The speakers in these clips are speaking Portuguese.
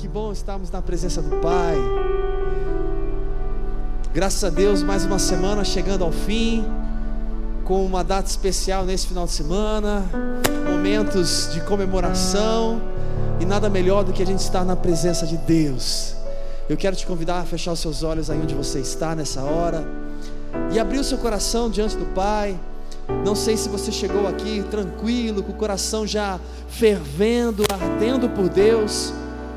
que bom estarmos na presença do Pai. Graças a Deus, mais uma semana chegando ao fim, com uma data especial nesse final de semana, momentos de comemoração, e nada melhor do que a gente estar na presença de Deus. Eu quero te convidar a fechar os seus olhos aí onde você está nessa hora e abrir o seu coração diante do Pai. Não sei se você chegou aqui tranquilo, com o coração já fervendo, ardendo por Deus,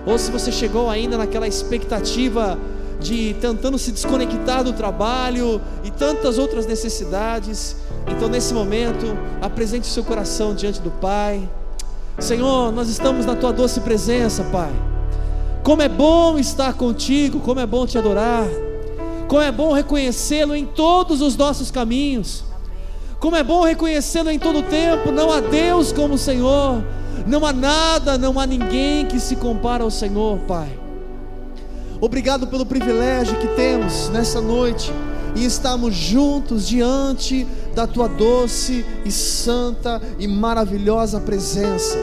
ou se você chegou ainda naquela expectativa de tentando se desconectar do trabalho e tantas outras necessidades. Então, nesse momento, apresente o seu coração diante do Pai. Senhor, nós estamos na tua doce presença, Pai. Como é bom estar contigo, como é bom te adorar, como é bom reconhecê-lo em todos os nossos caminhos. Como é bom reconhecê-lo em todo tempo, não há Deus como o Senhor, não há nada, não há ninguém que se compara ao Senhor, Pai. Obrigado pelo privilégio que temos nessa noite e estamos juntos diante da tua doce e santa e maravilhosa presença.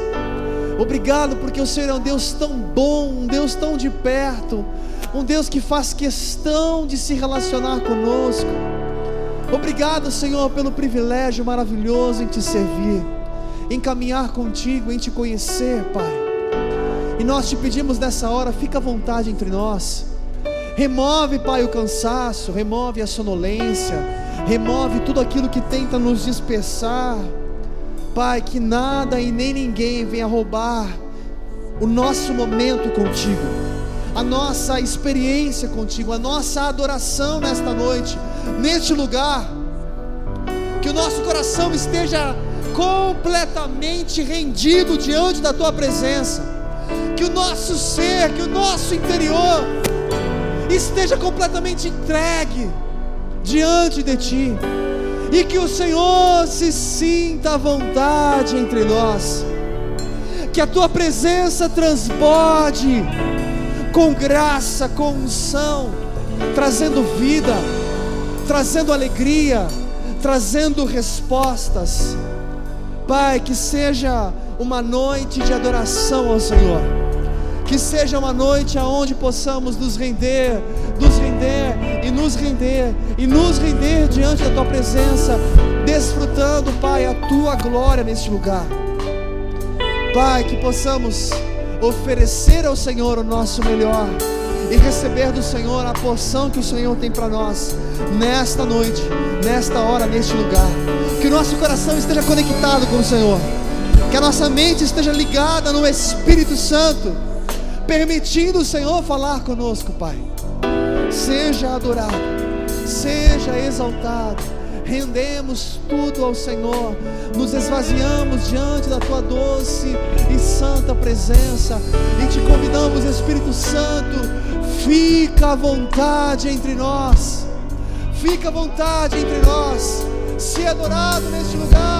Obrigado porque o Senhor é um Deus tão bom, um Deus tão de perto, um Deus que faz questão de se relacionar conosco. Obrigado, Senhor, pelo privilégio maravilhoso em te servir, em caminhar contigo, em te conhecer, Pai. E nós te pedimos nessa hora, fica à vontade entre nós. Remove, Pai, o cansaço, remove a sonolência, remove tudo aquilo que tenta nos dispersar. Pai, que nada e nem ninguém venha roubar o nosso momento contigo, a nossa experiência contigo, a nossa adoração nesta noite neste lugar, que o nosso coração esteja completamente rendido diante da tua presença, que o nosso ser, que o nosso interior esteja completamente entregue diante de ti, e que o Senhor se sinta à vontade entre nós, que a tua presença transborde com graça, com unção, trazendo vida trazendo alegria, trazendo respostas. Pai, que seja uma noite de adoração ao Senhor. Que seja uma noite aonde possamos nos render, nos render e nos render e nos render diante da tua presença, desfrutando, Pai, a tua glória neste lugar. Pai, que possamos oferecer ao Senhor o nosso melhor e receber do Senhor a porção que o Senhor tem para nós nesta noite, nesta hora, neste lugar. Que o nosso coração esteja conectado com o Senhor, que a nossa mente esteja ligada no Espírito Santo, permitindo o Senhor falar conosco, Pai. Seja adorado, seja exaltado rendemos tudo ao Senhor, nos esvaziamos diante da tua doce e santa presença e te convidamos, Espírito Santo, fica à vontade entre nós, fica à vontade entre nós, se adorado neste lugar.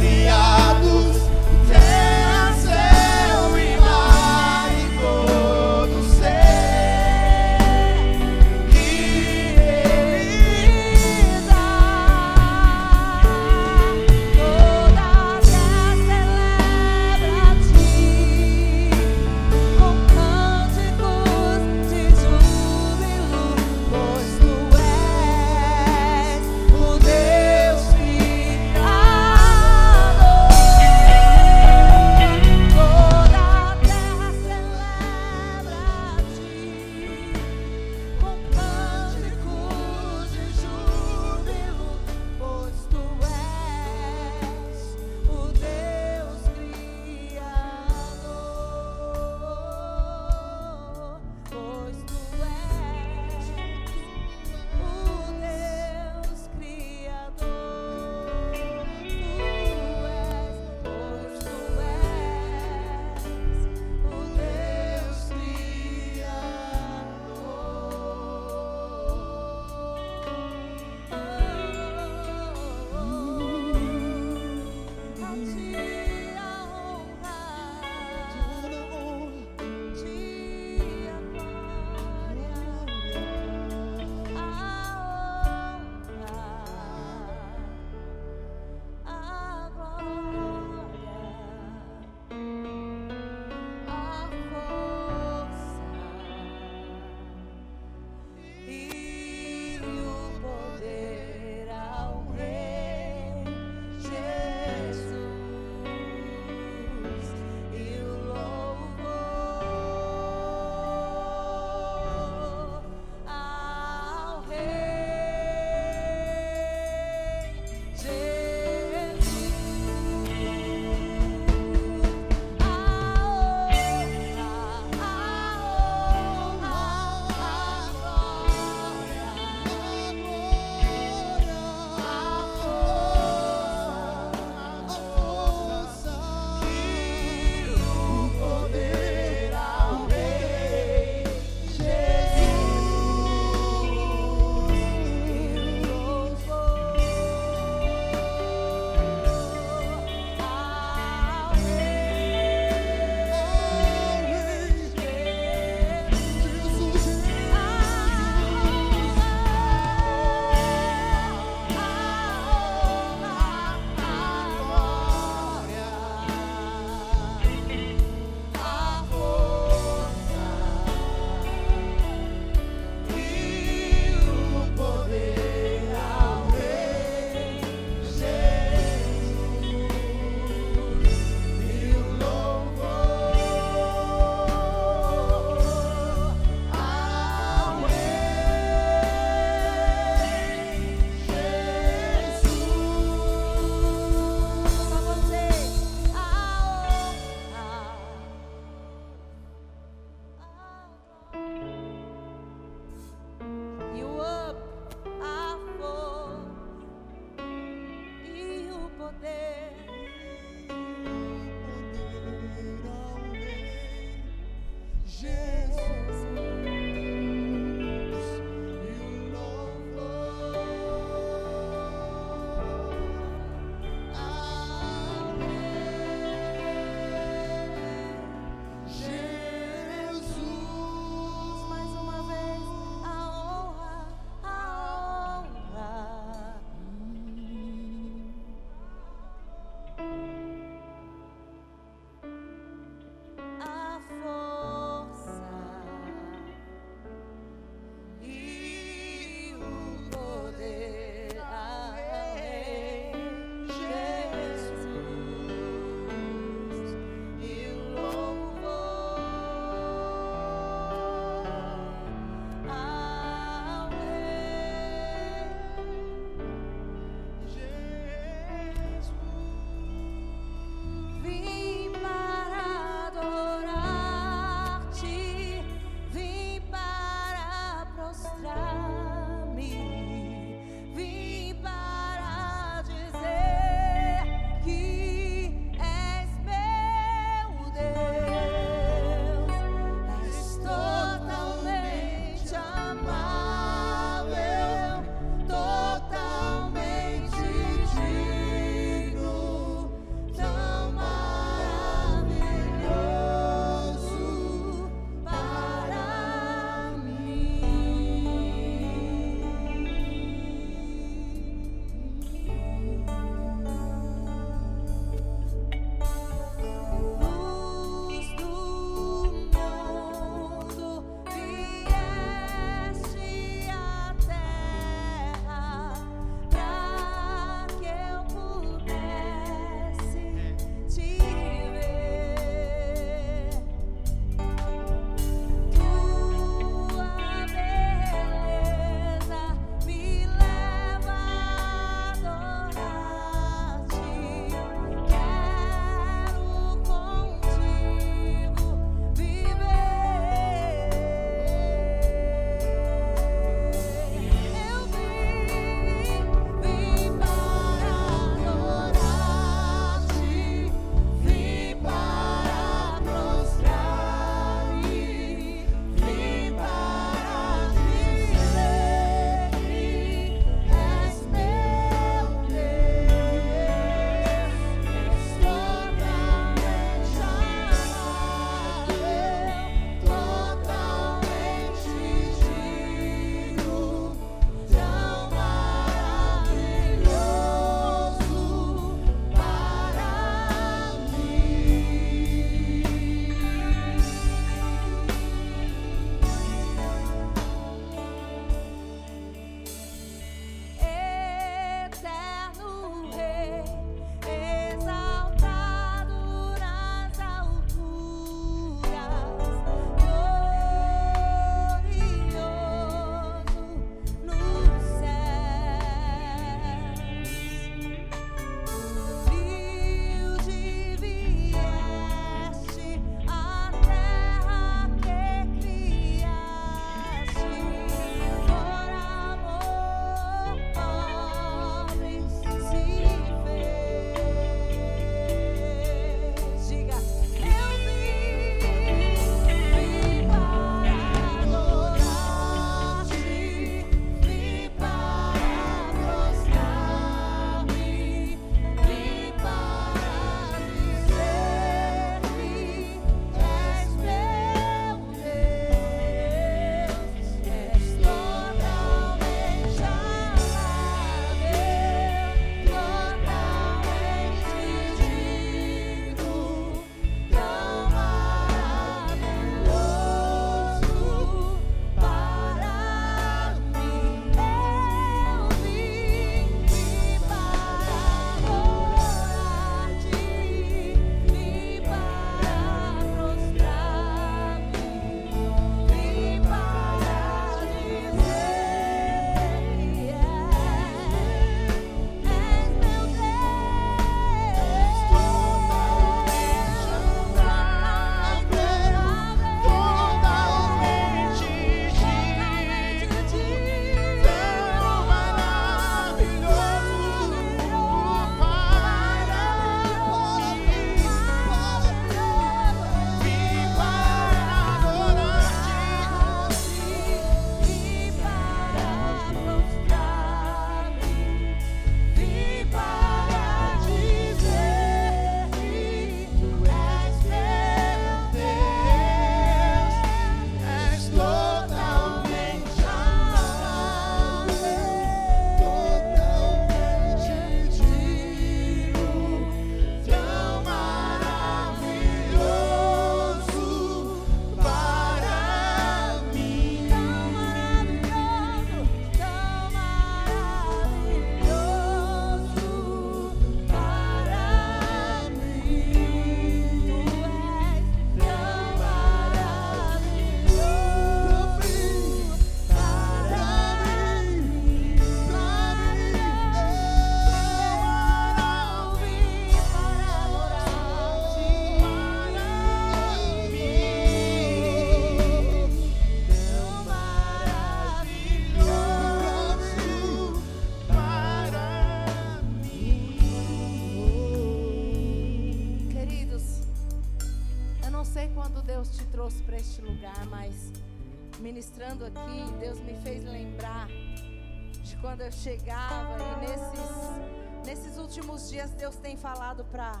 Ministrando aqui, Deus me fez lembrar de quando eu chegava e nesses, nesses últimos dias Deus tem falado para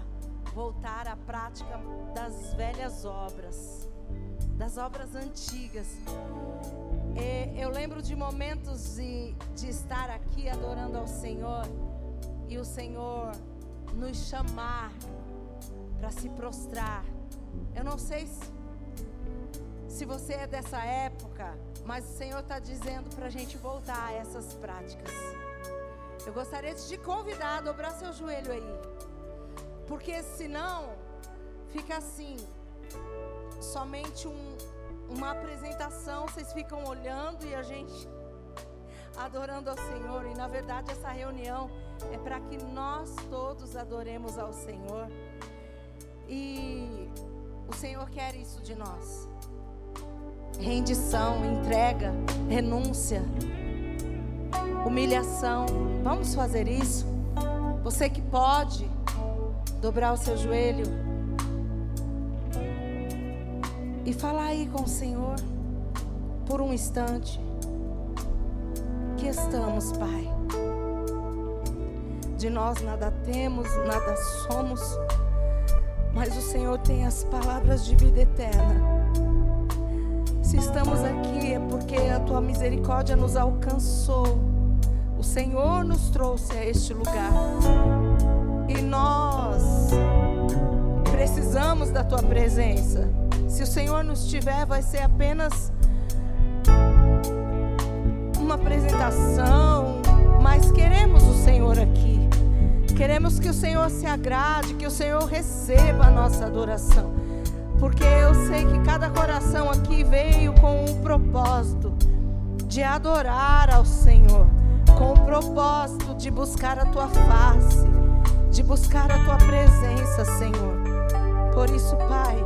voltar à prática das velhas obras, das obras antigas. E eu lembro de momentos de, de estar aqui adorando ao Senhor e o Senhor nos chamar para se prostrar. Eu não sei se, se você é dessa época, mas o Senhor está dizendo para a gente voltar a essas práticas. Eu gostaria de te convidar a dobrar seu joelho aí, porque senão fica assim, somente um, uma apresentação, vocês ficam olhando e a gente adorando ao Senhor. E na verdade, essa reunião é para que nós todos adoremos ao Senhor. E o Senhor quer isso de nós. Rendição, entrega, renúncia, humilhação. Vamos fazer isso? Você que pode dobrar o seu joelho e falar aí com o Senhor por um instante. Que estamos, Pai. De nós nada temos, nada somos, mas o Senhor tem as palavras de vida eterna. Se estamos aqui é porque a tua misericórdia nos alcançou. O Senhor nos trouxe a este lugar. E nós precisamos da tua presença. Se o Senhor nos tiver, vai ser apenas uma apresentação, mas queremos o Senhor aqui. Queremos que o Senhor se agrade, que o Senhor receba a nossa adoração. Porque eu sei que cada coração aqui veio com um propósito de adorar ao Senhor, com o propósito de buscar a tua face, de buscar a tua presença, Senhor. Por isso, Pai,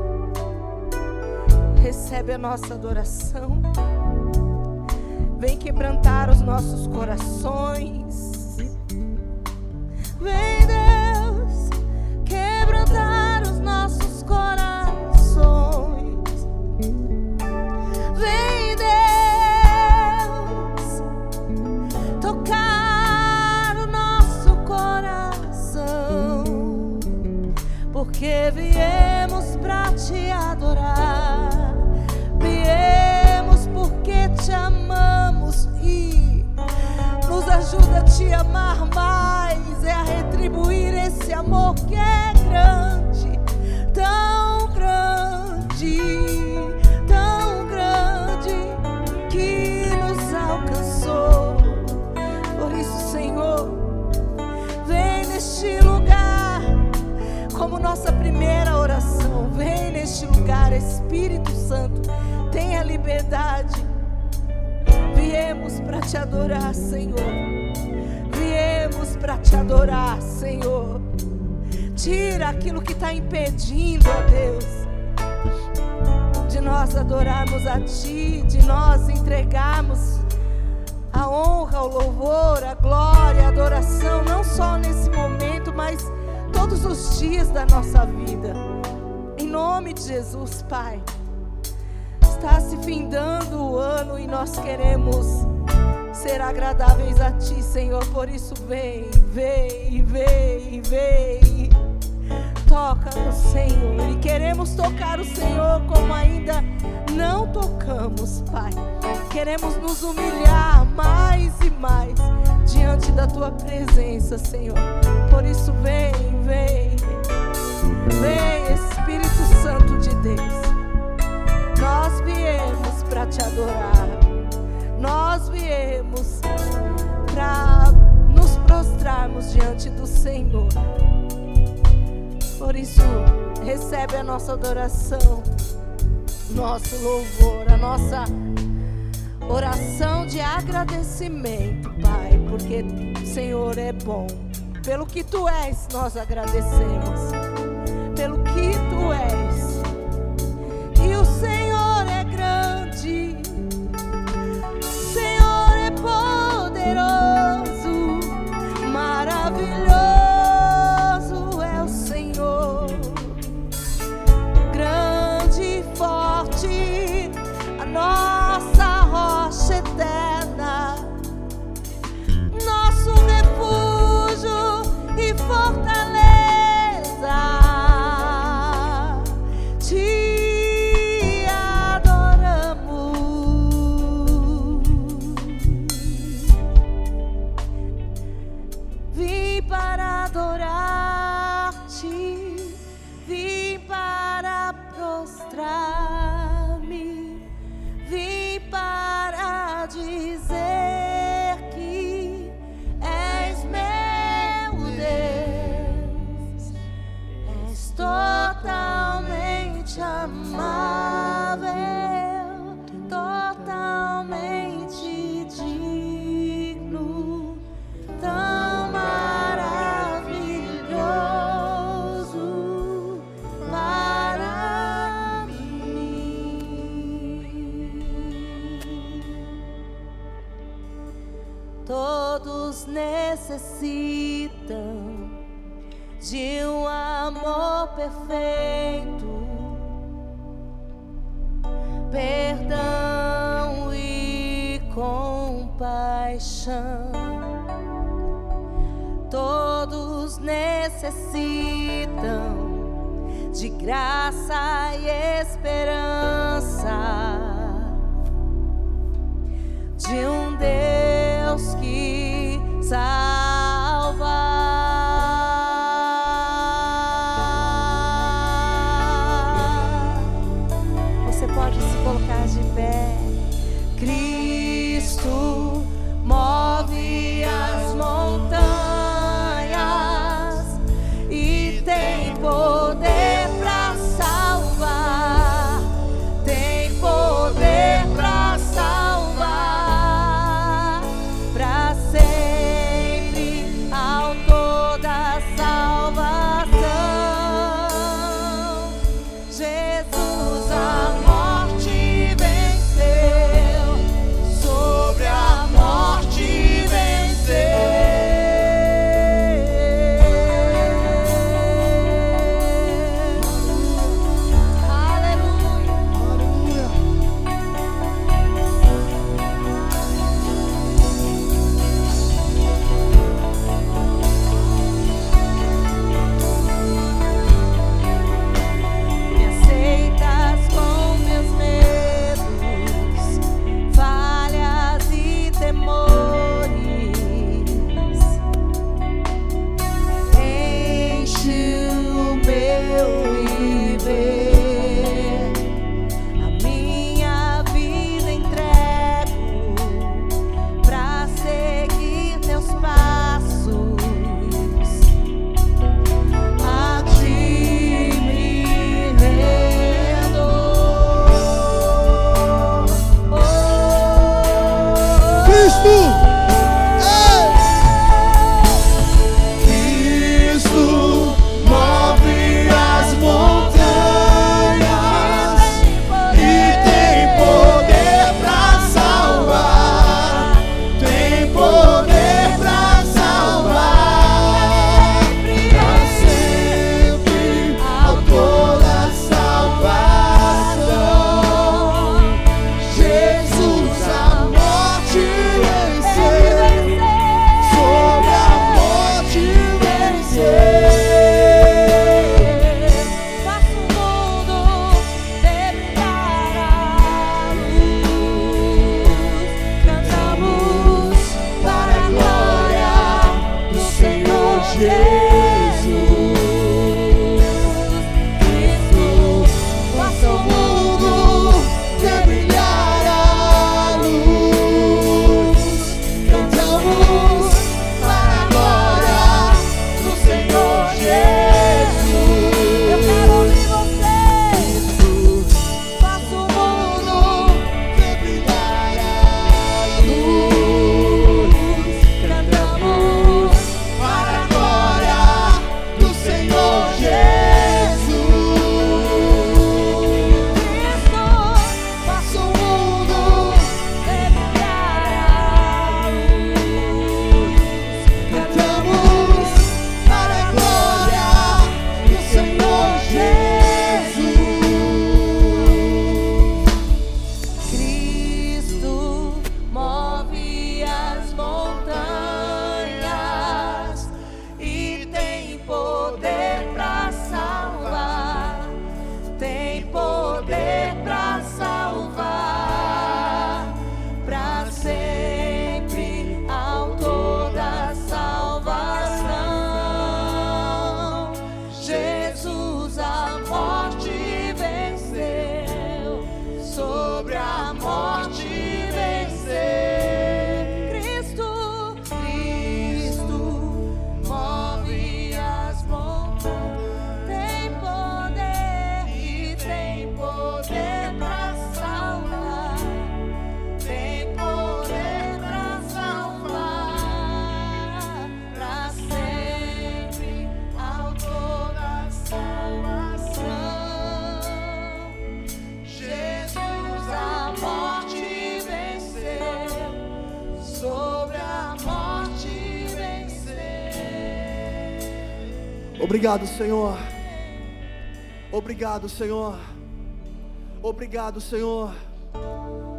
recebe a nossa adoração. Vem quebrantar os nossos corações. Vem, Porque Espírito Santo, tenha liberdade Viemos para te adorar, Senhor. Viemos para te adorar, Senhor. Tira aquilo que está impedindo, ó Deus, de nós adorarmos a Ti, de nós entregarmos a honra, o louvor, a glória, a adoração, não só nesse momento, mas todos os dias da nossa vida. Jesus, Pai está se findando o ano e nós queremos ser agradáveis a Ti, Senhor. Por isso, vem, vem, vem, vem. Toca no Senhor. E queremos tocar o Senhor como ainda não tocamos, Pai. Queremos nos humilhar mais e mais diante da Tua presença, Senhor. Por isso, vem, vem. Vem, Espírito Santo Deus. Nós viemos para te adorar. Nós viemos para nos prostrarmos diante do Senhor. Por isso, recebe a nossa adoração, nosso louvor, a nossa oração de agradecimento, Pai, porque o Senhor é bom. Pelo que tu és, nós agradecemos. Pelo que tu és. Necessitam de graça e esperança Obrigado, Senhor. Obrigado, Senhor. Obrigado, Senhor.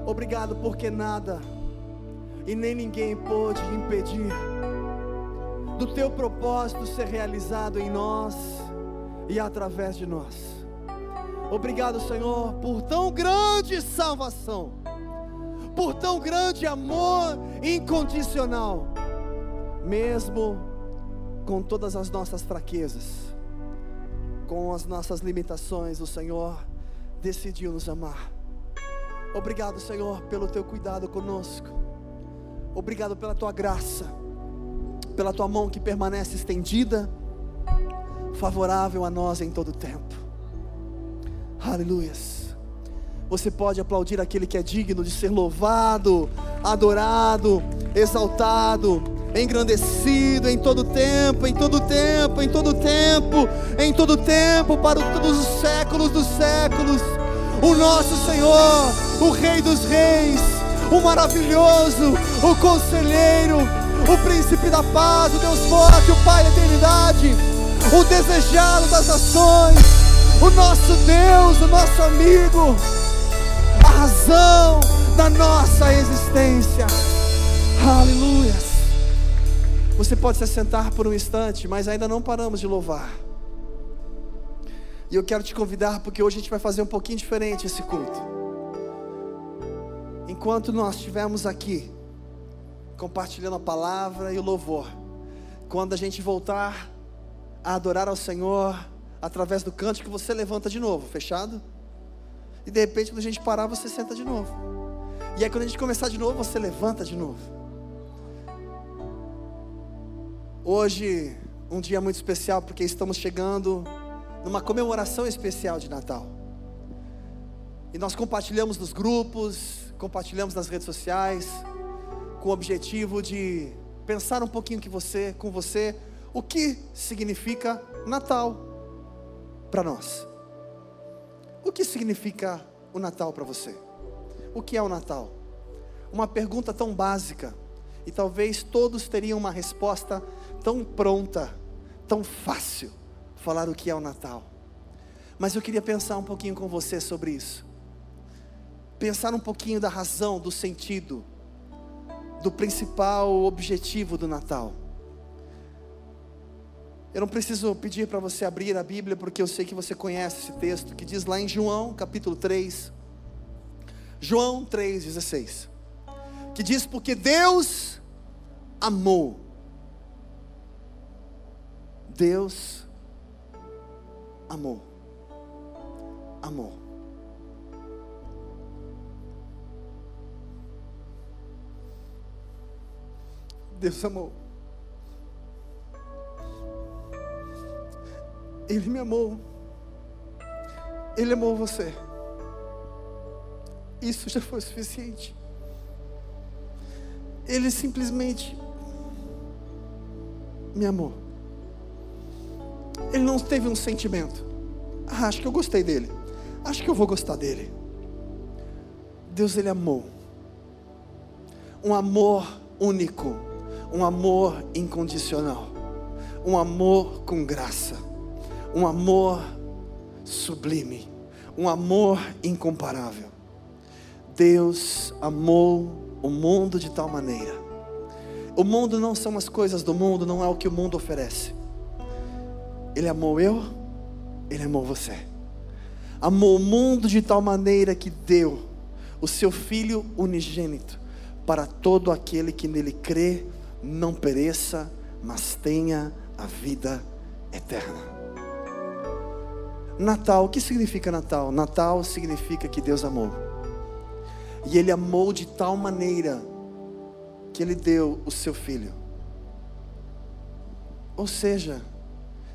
Obrigado porque nada e nem ninguém pôde impedir do teu propósito ser realizado em nós e através de nós. Obrigado, Senhor, por tão grande salvação, por tão grande amor incondicional, mesmo com todas as nossas fraquezas, com as nossas limitações, o Senhor decidiu nos amar. Obrigado, Senhor, pelo teu cuidado conosco. Obrigado pela tua graça, pela tua mão que permanece estendida, favorável a nós em todo tempo. Aleluias. Você pode aplaudir aquele que é digno de ser louvado, adorado, exaltado, engrandecido em todo tempo, em todo tempo, em todo tempo, em todo tempo, para todos os séculos dos séculos. O nosso Senhor, o Rei dos Reis, o maravilhoso, o conselheiro, o príncipe da paz, o Deus forte, o Pai da eternidade, o desejado das nações, o nosso Deus, o nosso amigo, a razão da nossa existência. Aleluia. Você pode se sentar por um instante, mas ainda não paramos de louvar. E eu quero te convidar porque hoje a gente vai fazer um pouquinho diferente esse culto. Enquanto nós estivermos aqui compartilhando a palavra e o louvor, quando a gente voltar a adorar ao Senhor através do canto que você levanta de novo, fechado? E de repente quando a gente parar, você senta de novo. E aí quando a gente começar de novo, você levanta de novo. Hoje, um dia muito especial, porque estamos chegando numa comemoração especial de Natal. E nós compartilhamos nos grupos, compartilhamos nas redes sociais, com o objetivo de pensar um pouquinho que você, com você, o que significa Natal para nós. O que significa o Natal para você? O que é o Natal? Uma pergunta tão básica, e talvez todos teriam uma resposta tão pronta, tão fácil falar o que é o Natal. Mas eu queria pensar um pouquinho com você sobre isso. Pensar um pouquinho da razão, do sentido, do principal objetivo do Natal. Eu não preciso pedir para você abrir a Bíblia, porque eu sei que você conhece esse texto, que diz lá em João, capítulo 3, João 3,16, que diz: Porque Deus amou Deus amou. Amou. Deus amou. Ele me amou. Ele amou você. Isso já foi suficiente. Ele simplesmente me amou. Ele não teve um sentimento. Ah, acho que eu gostei dele. Acho que eu vou gostar dele. Deus ele amou. Um amor único, um amor incondicional, um amor com graça, um amor sublime, um amor incomparável. Deus amou o mundo de tal maneira. O mundo não são as coisas do mundo, não é o que o mundo oferece. Ele amou eu, Ele amou você. Amou o mundo de tal maneira que deu o seu Filho unigênito para todo aquele que nele crê, não pereça, mas tenha a vida eterna. Natal, o que significa Natal? Natal significa que Deus amou. E Ele amou de tal maneira que Ele deu o seu Filho. Ou seja,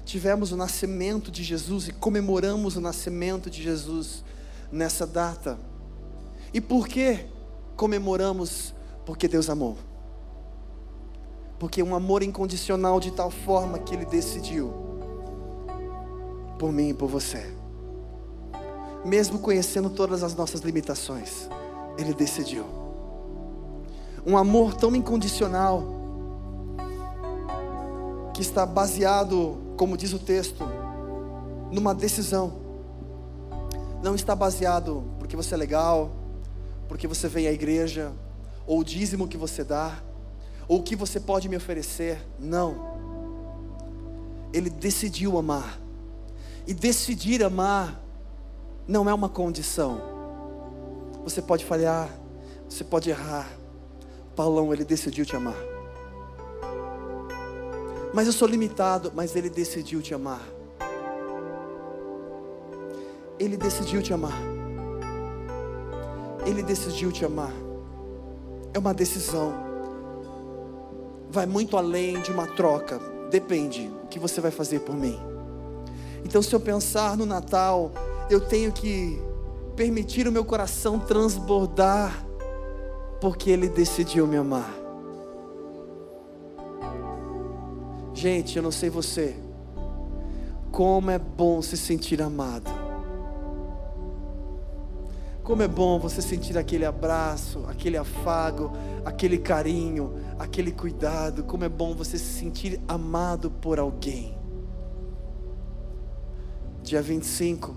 tivemos o nascimento de Jesus e comemoramos o nascimento de Jesus nessa data. E por que comemoramos? Porque Deus amou. Porque um amor incondicional de tal forma que Ele decidiu por mim e por você. Mesmo conhecendo todas as nossas limitações, Ele decidiu. Um amor tão incondicional que está baseado como diz o texto, numa decisão. Não está baseado porque você é legal, porque você vem à igreja, ou o dízimo que você dá, ou o que você pode me oferecer. Não. Ele decidiu amar. E decidir amar não é uma condição. Você pode falhar, você pode errar. Paulão, ele decidiu te amar. Mas eu sou limitado, mas ele decidiu te amar. Ele decidiu te amar. Ele decidiu te amar. É uma decisão. Vai muito além de uma troca. Depende o que você vai fazer por mim. Então, se eu pensar no Natal, eu tenho que permitir o meu coração transbordar, porque Ele decidiu me amar. Gente, eu não sei você, como é bom se sentir amado. Como é bom você sentir aquele abraço, aquele afago, aquele carinho, aquele cuidado. Como é bom você se sentir amado por alguém. Dia 25,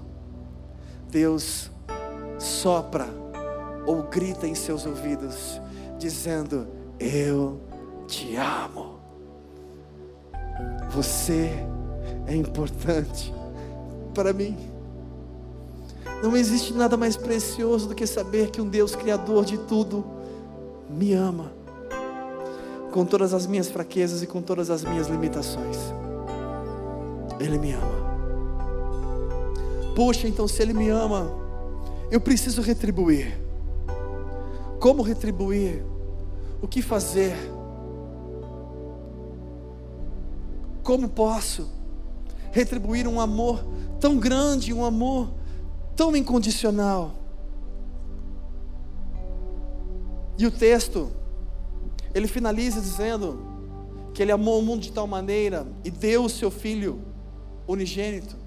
Deus sopra ou grita em seus ouvidos, dizendo: Eu te amo. Você é importante para mim. Não existe nada mais precioso do que saber que um Deus Criador de tudo me ama, com todas as minhas fraquezas e com todas as minhas limitações. Ele me ama. Puxa, então se Ele me ama, eu preciso retribuir. Como retribuir? O que fazer? Como posso retribuir um amor tão grande, um amor tão incondicional. E o texto, ele finaliza dizendo que ele amou o mundo de tal maneira e deu o seu filho unigênito,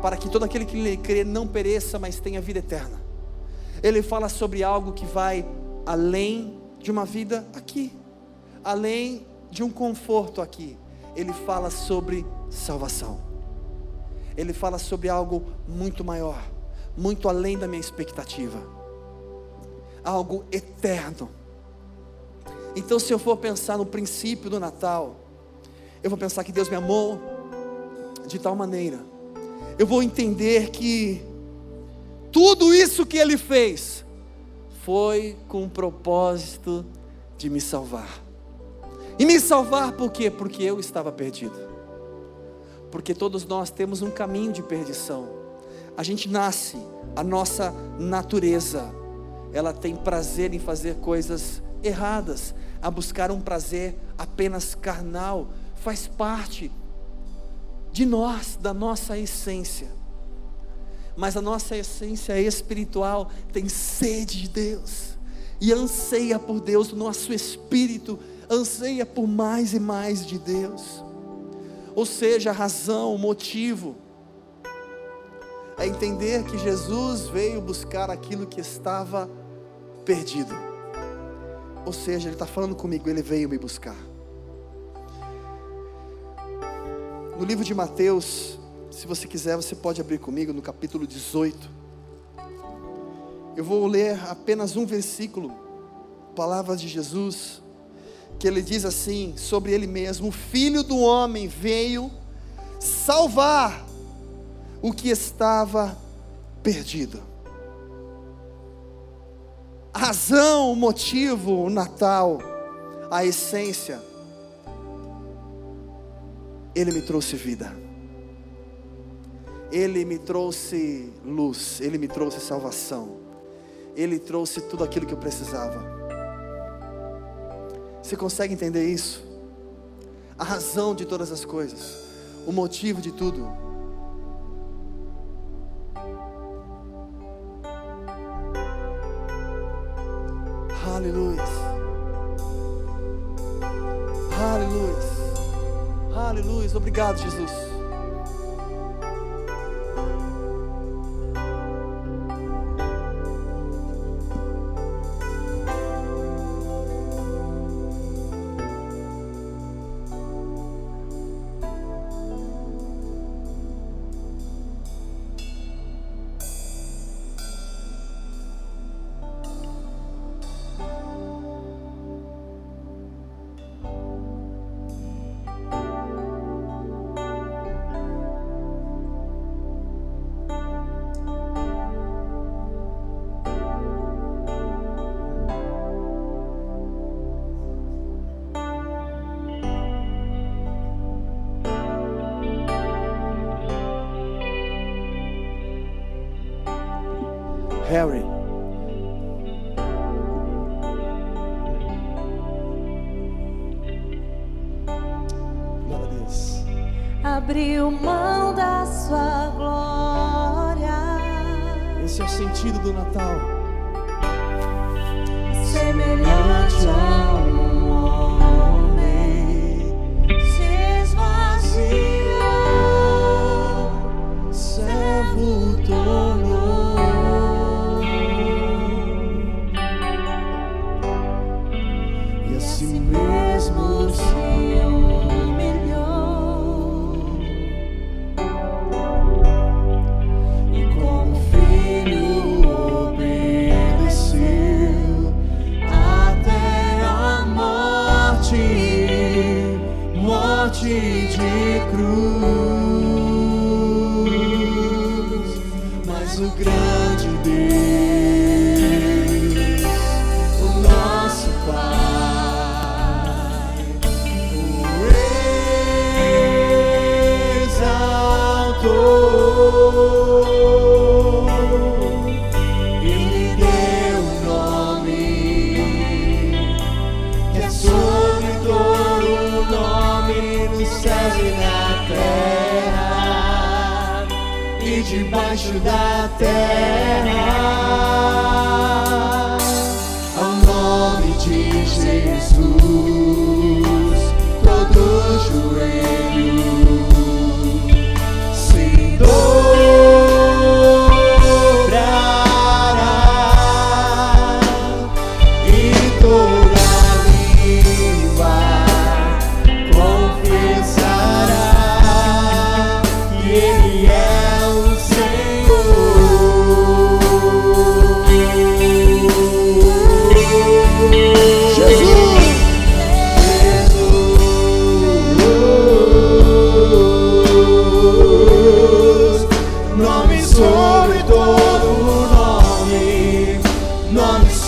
para que todo aquele que lhe crê não pereça, mas tenha vida eterna. Ele fala sobre algo que vai além de uma vida aqui, além de um conforto aqui. Ele fala sobre salvação. Ele fala sobre algo muito maior muito além da minha expectativa, algo eterno. Então, se eu for pensar no princípio do Natal, eu vou pensar que Deus me amou de tal maneira, eu vou entender que tudo isso que Ele fez foi com o propósito de me salvar. E me salvar por quê? Porque eu estava perdido. Porque todos nós temos um caminho de perdição a gente nasce, a nossa natureza, ela tem prazer em fazer coisas erradas, a buscar um prazer apenas carnal, faz parte de nós, da nossa essência. Mas a nossa essência espiritual tem sede de Deus e anseia por Deus, o nosso espírito anseia por mais e mais de Deus. Ou seja, a razão, o motivo é entender que Jesus veio buscar aquilo que estava perdido. Ou seja, Ele está falando comigo, Ele veio me buscar. No livro de Mateus, se você quiser, você pode abrir comigo no capítulo 18. Eu vou ler apenas um versículo, palavras de Jesus, que ele diz assim sobre ele mesmo: O filho do homem veio salvar o que estava perdido. A razão, o motivo, o Natal, a essência, Ele me trouxe vida. Ele me trouxe luz, Ele me trouxe salvação, Ele trouxe tudo aquilo que eu precisava. Você consegue entender isso? A razão de todas as coisas, o motivo de tudo. Aleluia. Aleluia. Aleluia. Obrigado, Jesus.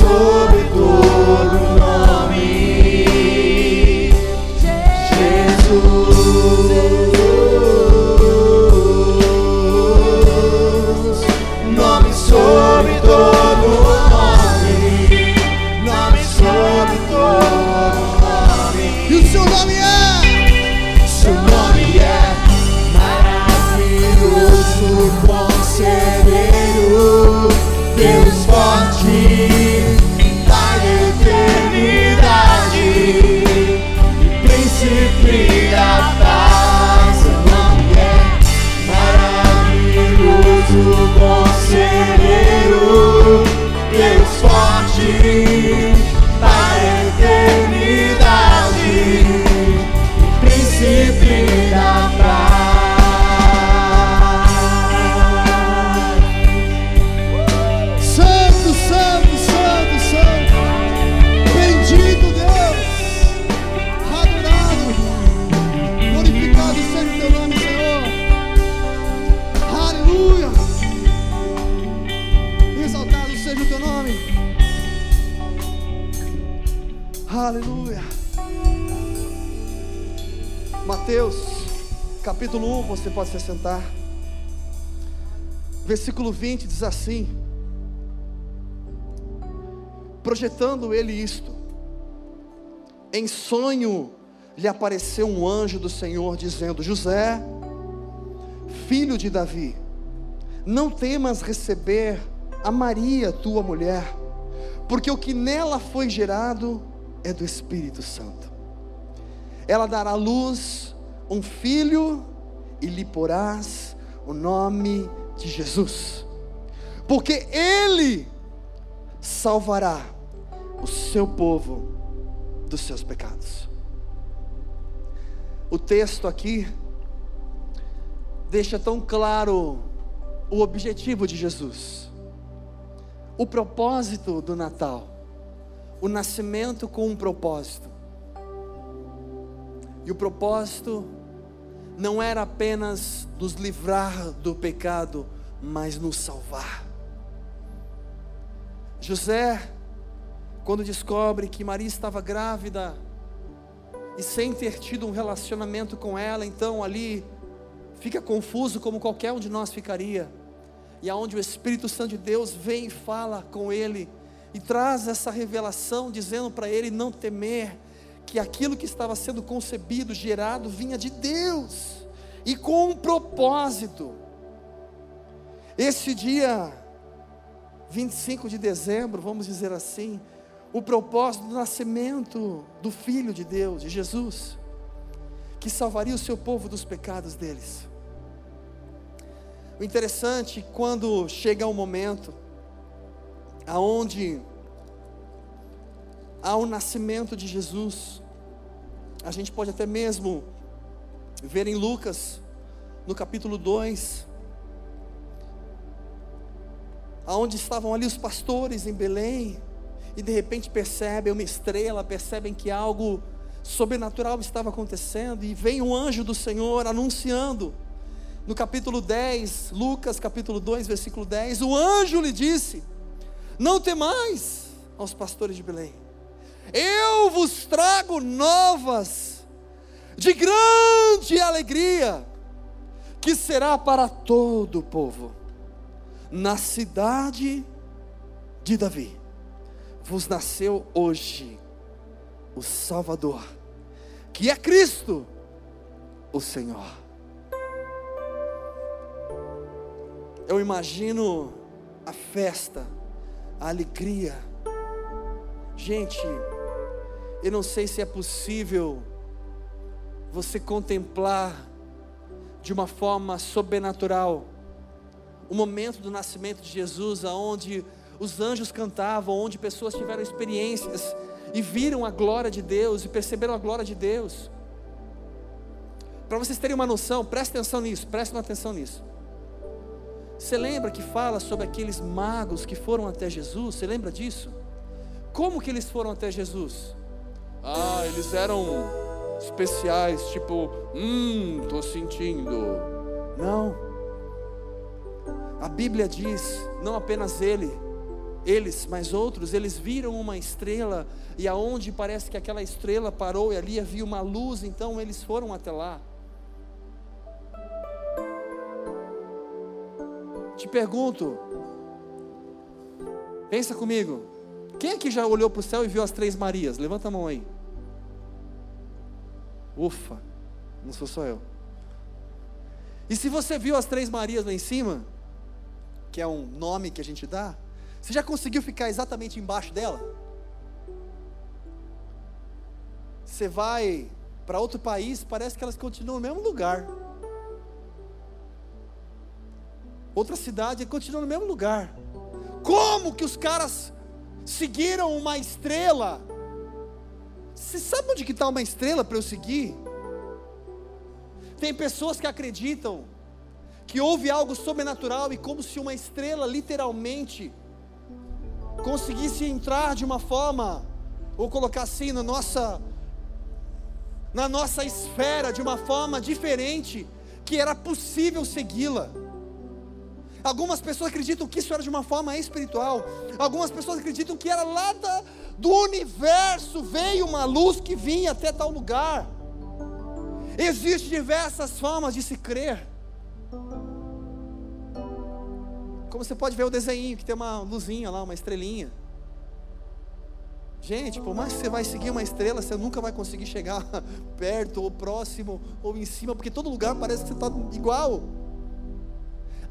Sobre todo se sentar. Versículo 20 diz assim: Projetando ele isto, em sonho lhe apareceu um anjo do Senhor dizendo: José, filho de Davi, não temas receber a Maria, tua mulher, porque o que nela foi gerado é do Espírito Santo. Ela dará à luz um filho e lhe porás o nome de Jesus, porque ele salvará o seu povo dos seus pecados. O texto aqui deixa tão claro o objetivo de Jesus, o propósito do Natal, o nascimento com um propósito. E o propósito não era apenas nos livrar do pecado, mas nos salvar. José, quando descobre que Maria estava grávida e sem ter tido um relacionamento com ela, então ali fica confuso como qualquer um de nós ficaria. e aonde o Espírito Santo de Deus vem e fala com ele e traz essa revelação dizendo para ele não temer que aquilo que estava sendo concebido, gerado vinha de Deus e com um propósito. Esse dia 25 de dezembro, vamos dizer assim, o propósito do nascimento do Filho de Deus, de Jesus, que salvaria o seu povo dos pecados deles. O interessante, quando chega um momento aonde há o nascimento de Jesus, a gente pode até mesmo ver em Lucas, no capítulo 2, aonde estavam ali os pastores em Belém, e de repente percebem uma estrela, percebem que algo sobrenatural estava acontecendo, e vem um anjo do Senhor anunciando, no capítulo 10, Lucas capítulo 2, versículo 10, o anjo lhe disse: Não temais aos pastores de Belém, eu vos trago novas de grande alegria, que será para todo o povo, na cidade de Davi vos nasceu hoje o Salvador, que é Cristo, o Senhor. Eu imagino a festa, a alegria. Gente, eu não sei se é possível você contemplar de uma forma sobrenatural o momento do nascimento de Jesus, aonde os anjos cantavam, onde pessoas tiveram experiências e viram a glória de Deus e perceberam a glória de Deus. Para vocês terem uma noção, preste atenção nisso, preste atenção nisso. Você lembra que fala sobre aqueles magos que foram até Jesus? Você lembra disso? Como que eles foram até Jesus? Ah, eles eram especiais, tipo, hum, estou sentindo. Não. A Bíblia diz, não apenas ele, eles, mas outros, eles viram uma estrela e aonde parece que aquela estrela parou e ali havia uma luz, então eles foram até lá. Te pergunto, pensa comigo, quem aqui já olhou para o céu e viu as três Marias? Levanta a mão aí. Ufa, não sou só eu. E se você viu as três Marias lá em cima, que é um nome que a gente dá, você já conseguiu ficar exatamente embaixo dela? Você vai para outro país, parece que elas continuam no mesmo lugar. Outra cidade continua no mesmo lugar. Como que os caras seguiram uma estrela? Você sabe onde que está uma estrela para eu seguir? Tem pessoas que acreditam que houve algo sobrenatural e como se uma estrela literalmente conseguisse entrar de uma forma, ou colocar assim, na nossa, na nossa esfera, de uma forma diferente, que era possível segui-la. Algumas pessoas acreditam que isso era de uma forma espiritual. Algumas pessoas acreditam que era lá da, do universo veio uma luz que vinha até tal lugar. Existem diversas formas de se crer. Como você pode ver o desenho, que tem uma luzinha lá, uma estrelinha. Gente, por mais que você vai seguir uma estrela, você nunca vai conseguir chegar perto, ou próximo, ou em cima, porque todo lugar parece que você está igual.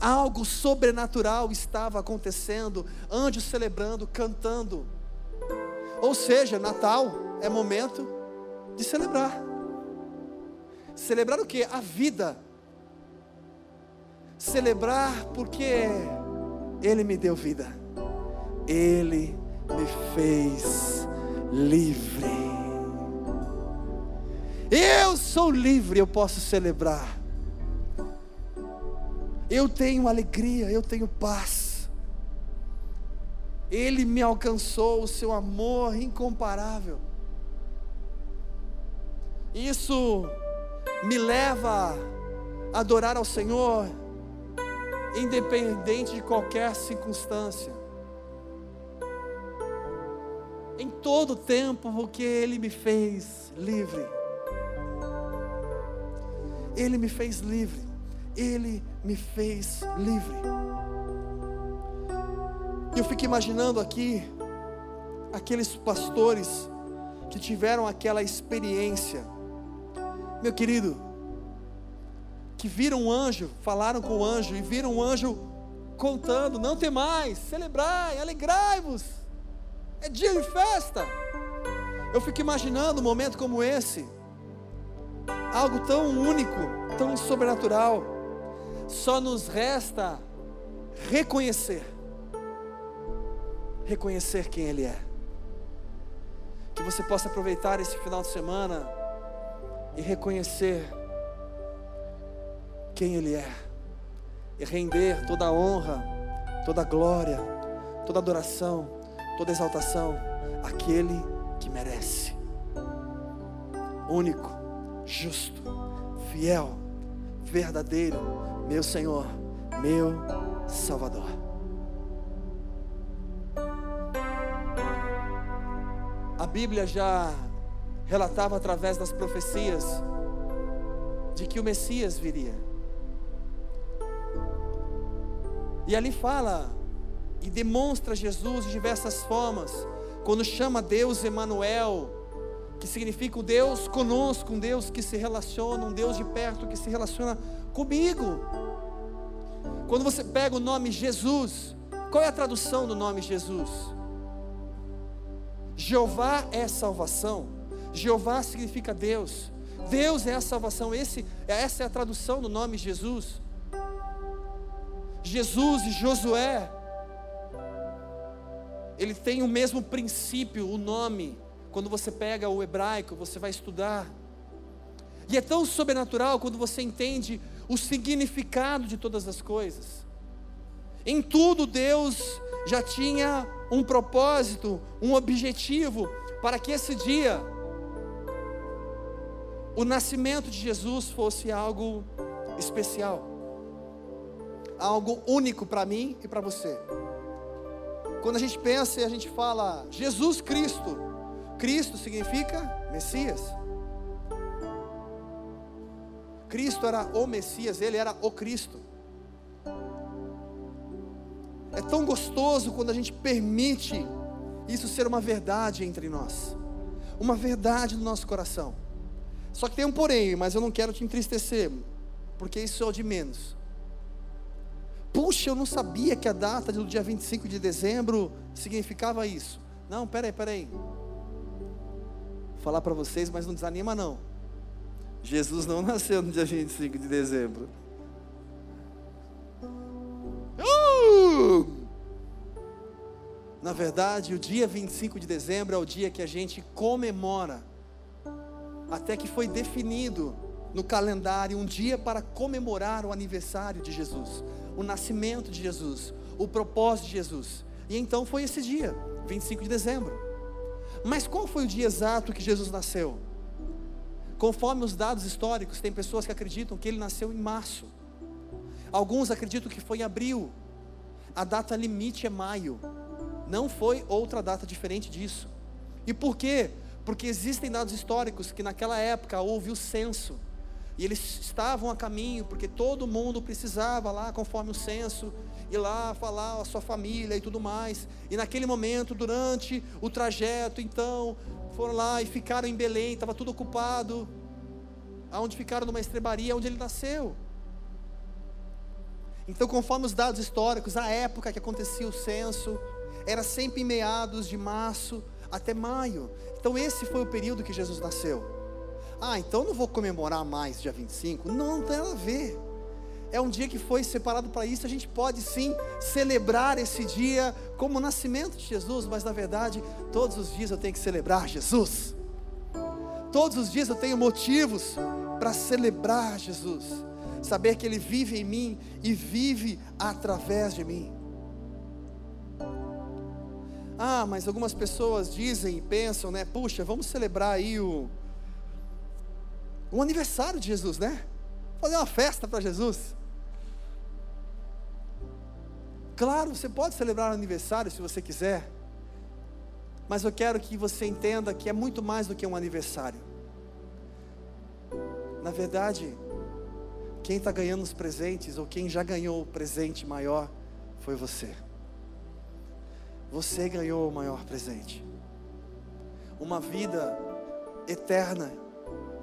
Algo sobrenatural estava acontecendo, anjos celebrando, cantando. Ou seja, Natal é momento de celebrar. Celebrar o que? A vida. Celebrar porque ele me deu vida. Ele me fez livre. Eu sou livre, eu posso celebrar. Eu tenho alegria, eu tenho paz. Ele me alcançou o seu amor incomparável. Isso me leva a adorar ao Senhor independente de qualquer circunstância. Em todo tempo, porque Ele me fez livre. Ele me fez livre. Ele me fez livre. E eu fico imaginando aqui aqueles pastores que tiveram aquela experiência, meu querido, que viram um anjo, falaram com o anjo e viram o anjo contando: não tem mais, celebrai, alegrai-vos, é dia de festa. Eu fico imaginando um momento como esse, algo tão único, tão sobrenatural, só nos resta reconhecer, reconhecer quem Ele é. Que você possa aproveitar esse final de semana e reconhecer quem Ele é, e render toda a honra, toda a glória, toda a adoração, toda a exaltação àquele que merece. Único, justo, fiel, verdadeiro, meu Senhor, meu Salvador. Bíblia já relatava através das profecias de que o Messias viria. E ali fala e demonstra Jesus de diversas formas, quando chama Deus Emanuel, que significa o Deus conosco, um Deus que se relaciona, um Deus de perto que se relaciona comigo. Quando você pega o nome Jesus, qual é a tradução do nome Jesus? Jeová é salvação. Jeová significa Deus. Deus é a salvação. Esse, essa é a tradução do nome Jesus. Jesus e Josué, ele tem o mesmo princípio, o nome. Quando você pega o hebraico, você vai estudar. E é tão sobrenatural quando você entende o significado de todas as coisas. Em tudo Deus já tinha um propósito, um objetivo para que esse dia o nascimento de Jesus fosse algo especial algo único para mim e para você. Quando a gente pensa e a gente fala Jesus Cristo, Cristo significa Messias. Cristo era o Messias, ele era o Cristo. É tão gostoso quando a gente permite isso ser uma verdade entre nós, uma verdade no nosso coração. Só que tem um porém, mas eu não quero te entristecer, porque isso é o de menos. Puxa, eu não sabia que a data do dia 25 de dezembro significava isso. Não, peraí, peraí. Vou falar para vocês, mas não desanima não. Jesus não nasceu no dia 25 de dezembro. Uh! Na verdade, o dia 25 de dezembro é o dia que a gente comemora, até que foi definido no calendário um dia para comemorar o aniversário de Jesus o nascimento de Jesus, o propósito de Jesus. E então foi esse dia, 25 de dezembro. Mas qual foi o dia exato que Jesus nasceu? Conforme os dados históricos, tem pessoas que acreditam que ele nasceu em março. Alguns acreditam que foi em abril. A data limite é maio. Não foi outra data diferente disso. E por quê? Porque existem dados históricos que naquela época houve o censo. E eles estavam a caminho, porque todo mundo precisava lá, conforme o censo, ir lá falar a sua família e tudo mais. E naquele momento, durante o trajeto, então, foram lá e ficaram em Belém, estava tudo ocupado. Aonde ficaram numa estrebaria, onde ele nasceu. Então, conforme os dados históricos, a época que acontecia o censo era sempre em meados de março até maio. Então, esse foi o período que Jesus nasceu. Ah, então não vou comemorar mais dia 25. Não, não tem nada a ver. É um dia que foi separado para isso. A gente pode sim celebrar esse dia como o nascimento de Jesus, mas na verdade, todos os dias eu tenho que celebrar Jesus. Todos os dias eu tenho motivos para celebrar Jesus. Saber que Ele vive em mim e vive através de mim. Ah, mas algumas pessoas dizem e pensam, né? Puxa, vamos celebrar aí o um aniversário de Jesus, né? Fazer uma festa para Jesus. Claro, você pode celebrar o aniversário se você quiser, mas eu quero que você entenda que é muito mais do que um aniversário. Na verdade, quem está ganhando os presentes, ou quem já ganhou o presente maior, foi você. você ganhou o maior presente. Uma vida eterna,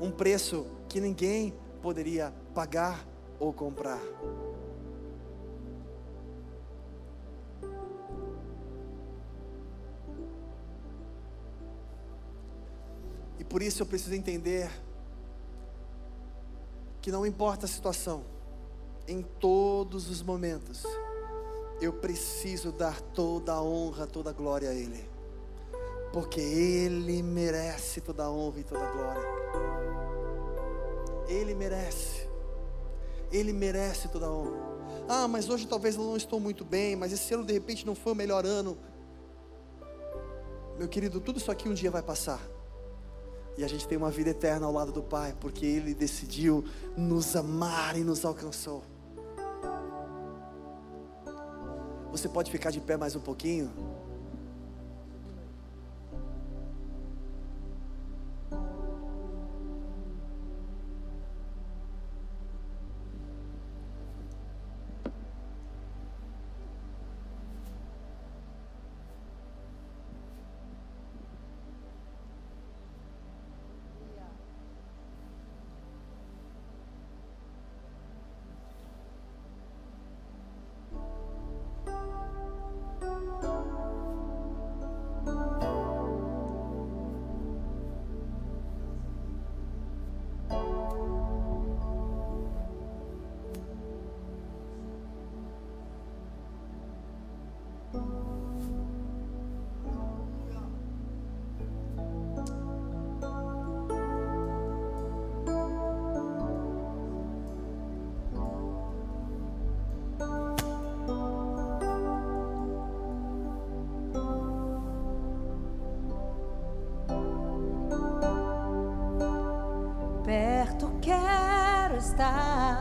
um preço que ninguém poderia pagar ou comprar. E por isso eu preciso entender que não importa a situação, em todos os momentos, eu preciso dar toda a honra, toda a glória a Ele, porque Ele merece toda a honra e toda a glória. Ele merece, Ele merece toda a honra. Ah, mas hoje talvez eu não estou muito bem, mas esse ano de repente não foi o melhor ano. Meu querido, tudo isso aqui um dia vai passar. E a gente tem uma vida eterna ao lado do Pai, porque Ele decidiu nos amar e nos alcançou. Você pode ficar de pé mais um pouquinho? Quero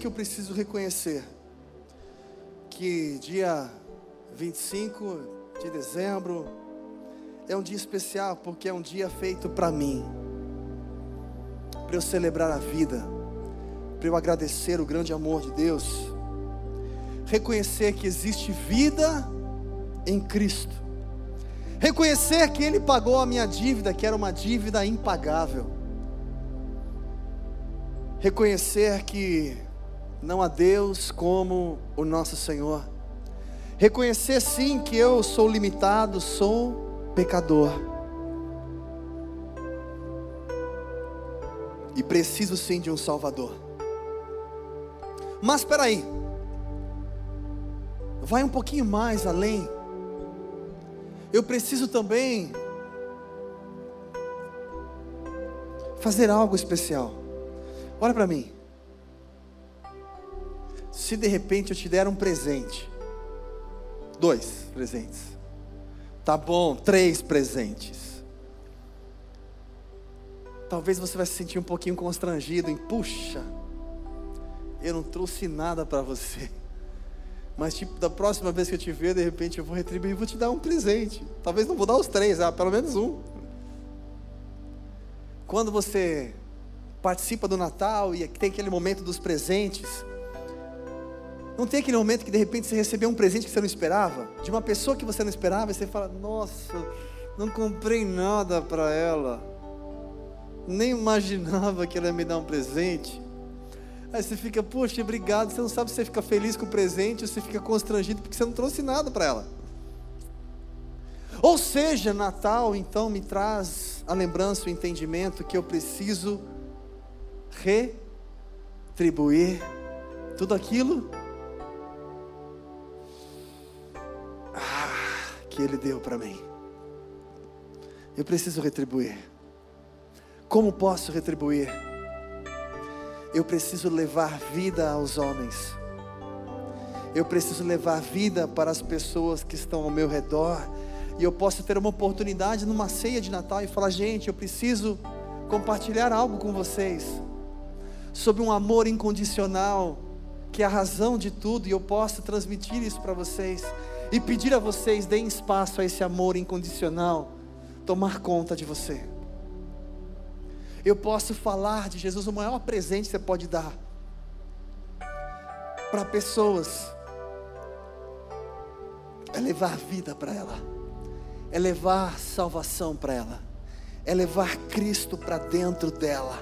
que eu preciso reconhecer que dia 25 de dezembro é um dia especial porque é um dia feito para mim, para eu celebrar a vida, para eu agradecer o grande amor de Deus, reconhecer que existe vida em Cristo. Reconhecer que Ele pagou a minha dívida, que era uma dívida impagável. Reconhecer que não há Deus como o nosso Senhor. Reconhecer sim que eu sou limitado, sou pecador. E preciso sim de um Salvador. Mas espera aí. Vai um pouquinho mais além eu preciso também fazer algo especial. Olha para mim. Se de repente eu te der um presente, dois presentes, tá bom, três presentes. Talvez você vai se sentir um pouquinho constrangido em, puxa, eu não trouxe nada para você. Mas tipo, da próxima vez que eu te ver, de repente eu vou retribuir e vou te dar um presente. Talvez não vou dar os três, ah, pelo menos um. Quando você participa do Natal e tem aquele momento dos presentes, não tem aquele momento que de repente você recebeu um presente que você não esperava, de uma pessoa que você não esperava, e você fala: Nossa, não comprei nada para ela, nem imaginava que ela ia me dar um presente. Aí você fica, poxa, obrigado. Você não sabe se você fica feliz com o presente ou se fica constrangido porque você não trouxe nada para ela. Ou seja, Natal então me traz a lembrança, o entendimento que eu preciso retribuir tudo aquilo ah, que Ele deu para mim. Eu preciso retribuir. Como posso retribuir? Eu preciso levar vida aos homens. Eu preciso levar vida para as pessoas que estão ao meu redor. E eu posso ter uma oportunidade numa ceia de Natal e falar: gente, eu preciso compartilhar algo com vocês sobre um amor incondicional, que é a razão de tudo, e eu posso transmitir isso para vocês e pedir a vocês: deem espaço a esse amor incondicional tomar conta de você. Eu posso falar de Jesus, o maior presente que você pode dar para pessoas é levar vida para ela, é levar salvação para ela, é levar Cristo para dentro dela,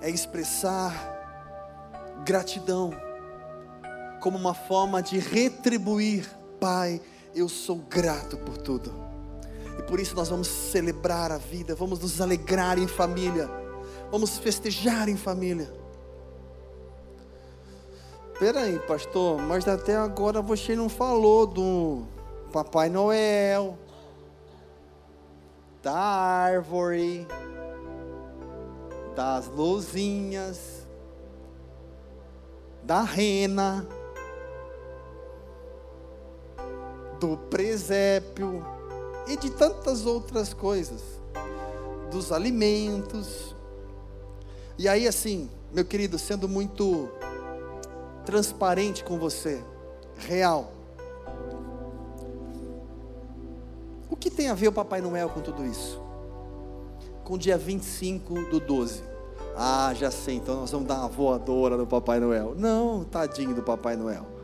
é expressar gratidão como uma forma de retribuir, Pai, eu sou grato por tudo. E por isso nós vamos celebrar a vida, vamos nos alegrar em família, vamos festejar em família. Peraí, pastor, mas até agora você não falou do Papai Noel, da árvore, das luzinhas, da rena, do presépio e de tantas outras coisas, dos alimentos. E aí, assim, meu querido, sendo muito transparente com você, real. O que tem a ver o Papai Noel com tudo isso? Com o dia 25 do 12. Ah, já sei, então nós vamos dar uma voadora no Papai Noel. Não, tadinho do Papai Noel.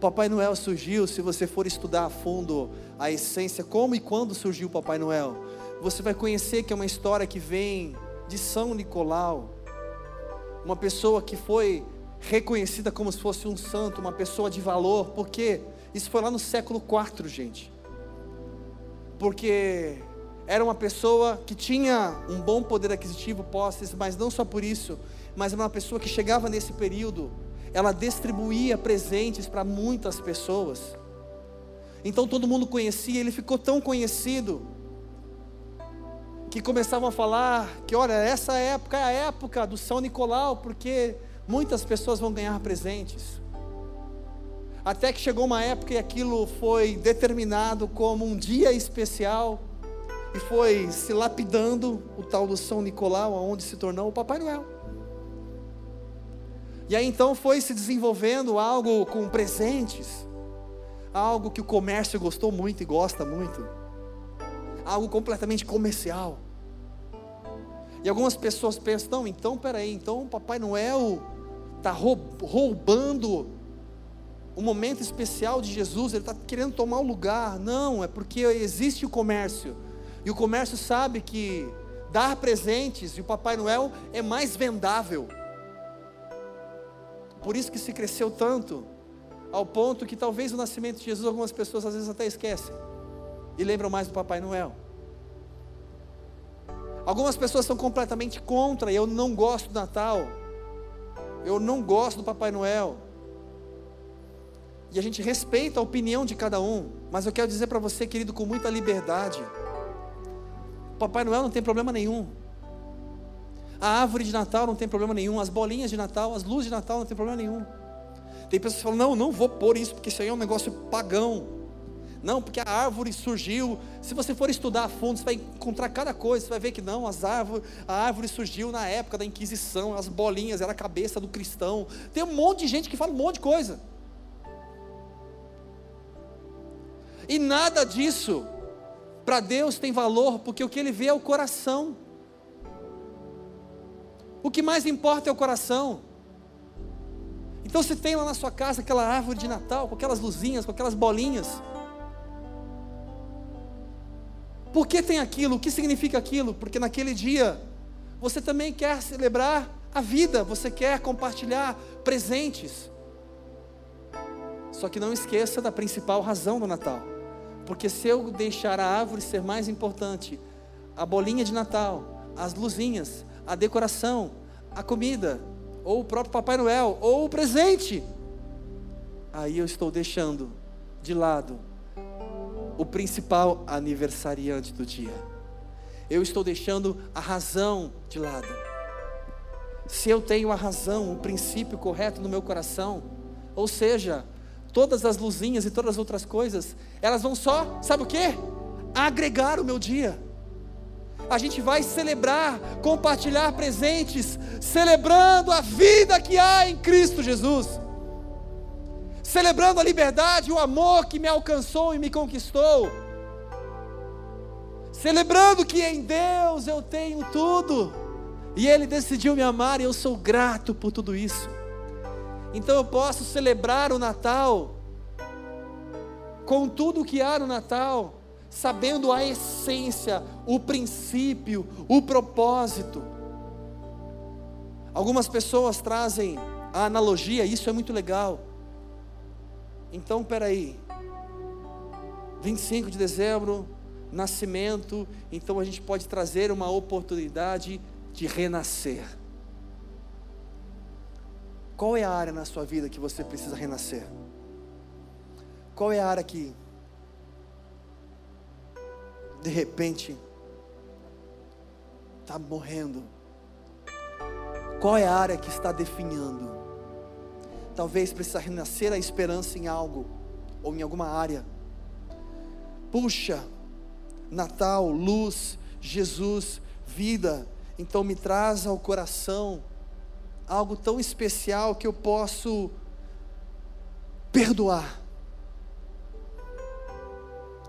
Papai Noel surgiu, se você for estudar a fundo a essência, como e quando surgiu Papai Noel, você vai conhecer que é uma história que vem de São Nicolau, uma pessoa que foi reconhecida como se fosse um santo, uma pessoa de valor, porque isso foi lá no século IV, gente. Porque era uma pessoa que tinha um bom poder aquisitivo, posses, mas não só por isso, mas era uma pessoa que chegava nesse período, ela distribuía presentes para muitas pessoas. Então todo mundo conhecia, ele ficou tão conhecido que começavam a falar que, olha, essa época é a época do São Nicolau, porque muitas pessoas vão ganhar presentes. Até que chegou uma época e aquilo foi determinado como um dia especial e foi se lapidando o tal do São Nicolau, aonde se tornou o Papai Noel. E aí então foi se desenvolvendo algo com presentes, algo que o comércio gostou muito e gosta muito, algo completamente comercial. E algumas pessoas pensam, não, então peraí, então o Papai Noel está roubando o momento especial de Jesus, ele está querendo tomar o lugar. Não, é porque existe o comércio. E o comércio sabe que dar presentes e o Papai Noel é mais vendável. Por isso que se cresceu tanto, ao ponto que talvez o nascimento de Jesus algumas pessoas às vezes até esquecem e lembram mais do Papai Noel. Algumas pessoas são completamente contra, eu não gosto do Natal. Eu não gosto do Papai Noel. E a gente respeita a opinião de cada um, mas eu quero dizer para você, querido, com muita liberdade. Papai Noel não tem problema nenhum. A árvore de Natal não tem problema nenhum. As bolinhas de Natal, as luzes de Natal não tem problema nenhum. Tem pessoas que falam: não, não vou pôr isso, porque isso aí é um negócio pagão. Não, porque a árvore surgiu. Se você for estudar a fundo, você vai encontrar cada coisa. Você vai ver que não, as árvores, a árvore surgiu na época da Inquisição. As bolinhas era a cabeça do cristão. Tem um monte de gente que fala um monte de coisa. E nada disso para Deus tem valor, porque o que Ele vê é o coração. O que mais importa é o coração. Então, se tem lá na sua casa aquela árvore de Natal, com aquelas luzinhas, com aquelas bolinhas, por que tem aquilo? O que significa aquilo? Porque naquele dia você também quer celebrar a vida, você quer compartilhar presentes. Só que não esqueça da principal razão do Natal. Porque se eu deixar a árvore ser mais importante, a bolinha de Natal, as luzinhas, a decoração, a comida, ou o próprio Papai Noel, ou o presente, aí eu estou deixando de lado o principal aniversariante do dia. Eu estou deixando a razão de lado. Se eu tenho a razão, o princípio correto no meu coração, ou seja, todas as luzinhas e todas as outras coisas, elas vão só, sabe o que? Agregar o meu dia. A gente vai celebrar, compartilhar presentes, celebrando a vida que há em Cristo Jesus, celebrando a liberdade, o amor que me alcançou e me conquistou, celebrando que em Deus eu tenho tudo, e Ele decidiu me amar e eu sou grato por tudo isso. Então eu posso celebrar o Natal com tudo o que há no Natal, sabendo a essência, o princípio, o propósito. Algumas pessoas trazem a analogia, isso é muito legal. Então, peraí, 25 de dezembro, nascimento, então a gente pode trazer uma oportunidade de renascer. Qual é a área na sua vida que você precisa renascer? Qual é a área que, de repente, está morrendo? Qual é a área que está definhando? Talvez precisa renascer a esperança em algo ou em alguma área. Puxa, Natal, luz, Jesus, vida, então me traz ao coração algo tão especial que eu posso perdoar.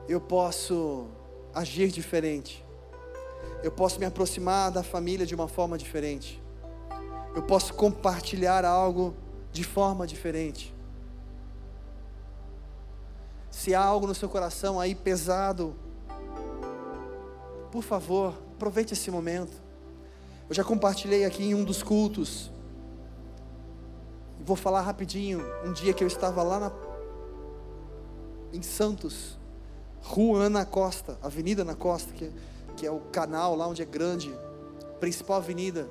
Eu posso agir diferente. Eu posso me aproximar da família de uma forma diferente. Eu posso compartilhar algo de forma diferente. Se há algo no seu coração aí pesado, por favor, aproveite esse momento. Eu já compartilhei aqui em um dos cultos. Vou falar rapidinho. Um dia que eu estava lá na, em Santos, Rua Ana Costa, Avenida Ana Costa, que, que é o canal lá onde é grande, principal avenida.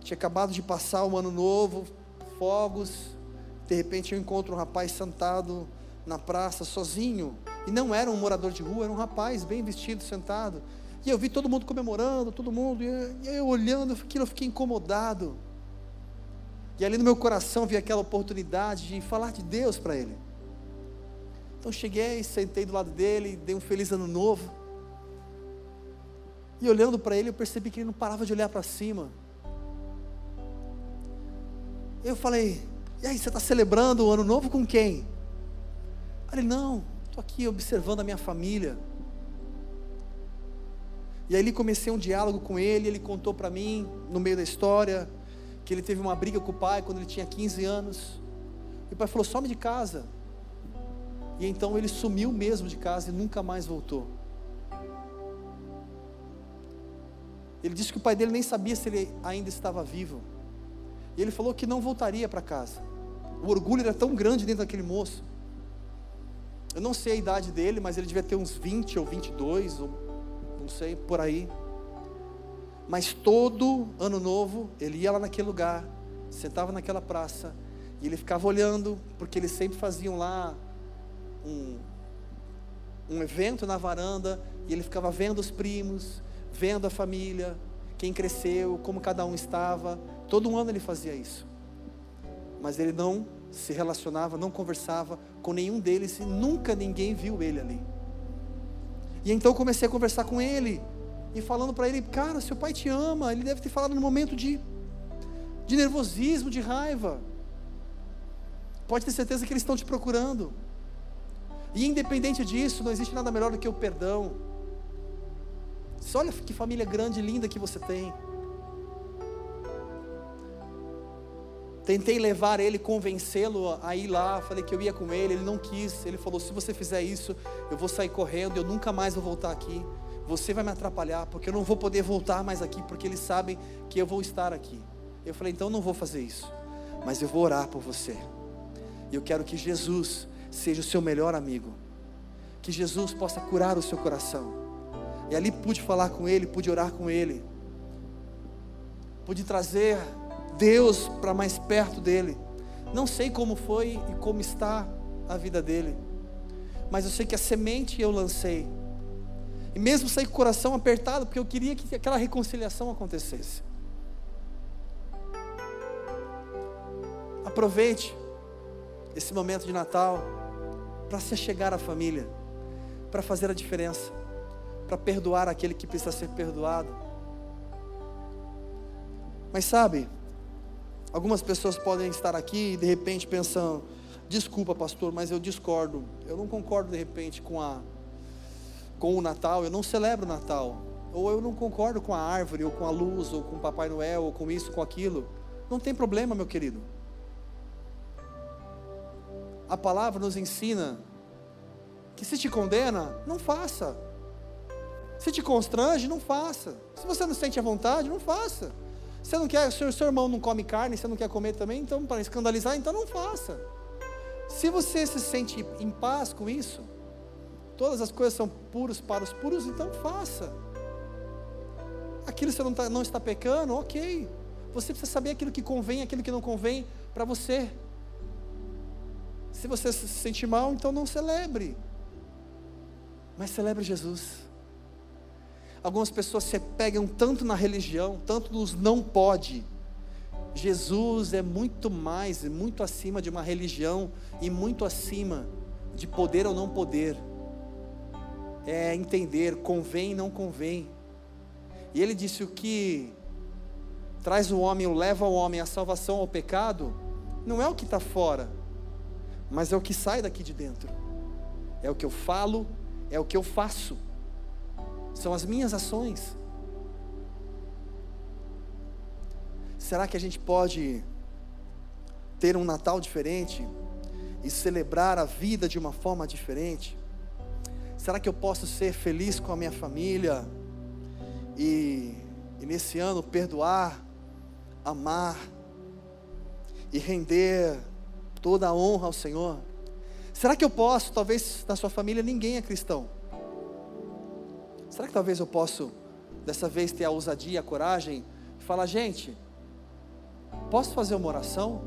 Tinha acabado de passar um ano novo, fogos. De repente eu encontro um rapaz sentado na praça sozinho. E não era um morador de rua, era um rapaz bem vestido, sentado. E eu vi todo mundo comemorando, todo mundo. E eu olhando aquilo, eu fiquei incomodado. E ali no meu coração vi aquela oportunidade de falar de Deus para ele. Então cheguei, sentei do lado dele, dei um feliz ano novo. E olhando para ele, eu percebi que ele não parava de olhar para cima. Eu falei: E aí, você está celebrando o ano novo com quem? Ele: Não, estou aqui observando a minha família. E aí comecei um diálogo com ele, ele contou para mim, no meio da história, que ele teve uma briga com o pai quando ele tinha 15 anos. E o pai falou: some de casa. E então ele sumiu mesmo de casa e nunca mais voltou. Ele disse que o pai dele nem sabia se ele ainda estava vivo. E ele falou que não voltaria para casa. O orgulho era tão grande dentro daquele moço. Eu não sei a idade dele, mas ele devia ter uns 20 ou 22, ou não sei, por aí. Mas todo ano novo, ele ia lá naquele lugar, sentava naquela praça, e ele ficava olhando, porque eles sempre faziam lá um, um evento na varanda, e ele ficava vendo os primos, vendo a família, quem cresceu, como cada um estava. Todo ano ele fazia isso. Mas ele não se relacionava, não conversava com nenhum deles e nunca ninguém viu ele ali. E então comecei a conversar com ele e falando para ele, cara, seu pai te ama. Ele deve ter falado no momento de, de nervosismo, de raiva. Pode ter certeza que eles estão te procurando. E independente disso, não existe nada melhor do que o perdão. Olha que família grande e linda que você tem. Tentei levar ele, convencê-lo a ir lá. Falei que eu ia com ele, ele não quis. Ele falou: se você fizer isso, eu vou sair correndo, eu nunca mais vou voltar aqui. Você vai me atrapalhar, porque eu não vou poder voltar mais aqui, porque eles sabem que eu vou estar aqui. Eu falei: então não vou fazer isso, mas eu vou orar por você. E eu quero que Jesus seja o seu melhor amigo, que Jesus possa curar o seu coração. E ali pude falar com ele, pude orar com ele, pude trazer Deus para mais perto dele. Não sei como foi e como está a vida dele, mas eu sei que a semente eu lancei. E mesmo saí com o coração apertado, porque eu queria que aquela reconciliação acontecesse. Aproveite esse momento de Natal para se chegar à família, para fazer a diferença, para perdoar aquele que precisa ser perdoado. Mas sabe, Algumas pessoas podem estar aqui e de repente pensando: desculpa, pastor, mas eu discordo. Eu não concordo de repente com a com o Natal, eu não celebro o Natal. Ou eu não concordo com a árvore, ou com a luz, ou com o Papai Noel, ou com isso, com aquilo. Não tem problema, meu querido. A palavra nos ensina que se te condena, não faça. Se te constrange, não faça. Se você não sente a vontade, não faça. Você não quer, seu, seu irmão não come carne, você não quer comer também, então para escandalizar, então não faça. Se você se sente em paz com isso, Todas as coisas são puras para os puros, então faça. Aquilo você não, tá, não está pecando, ok. Você precisa saber aquilo que convém, aquilo que não convém para você. Se você se sentir mal, então não celebre. Mas celebre Jesus. Algumas pessoas se pegam tanto na religião, tanto nos não pode. Jesus é muito mais, muito acima de uma religião e muito acima de poder ou não poder. É entender, convém e não convém. E ele disse: o que traz o homem, o leva o homem à salvação ao pecado, não é o que está fora, mas é o que sai daqui de dentro. É o que eu falo, é o que eu faço, são as minhas ações. Será que a gente pode ter um Natal diferente e celebrar a vida de uma forma diferente? Será que eu posso ser feliz com a minha família e, e nesse ano perdoar, amar e render toda a honra ao Senhor? Será que eu posso, talvez na sua família ninguém é cristão? Será que talvez eu possa, dessa vez, ter a ousadia, a coragem, e falar, gente, posso fazer uma oração?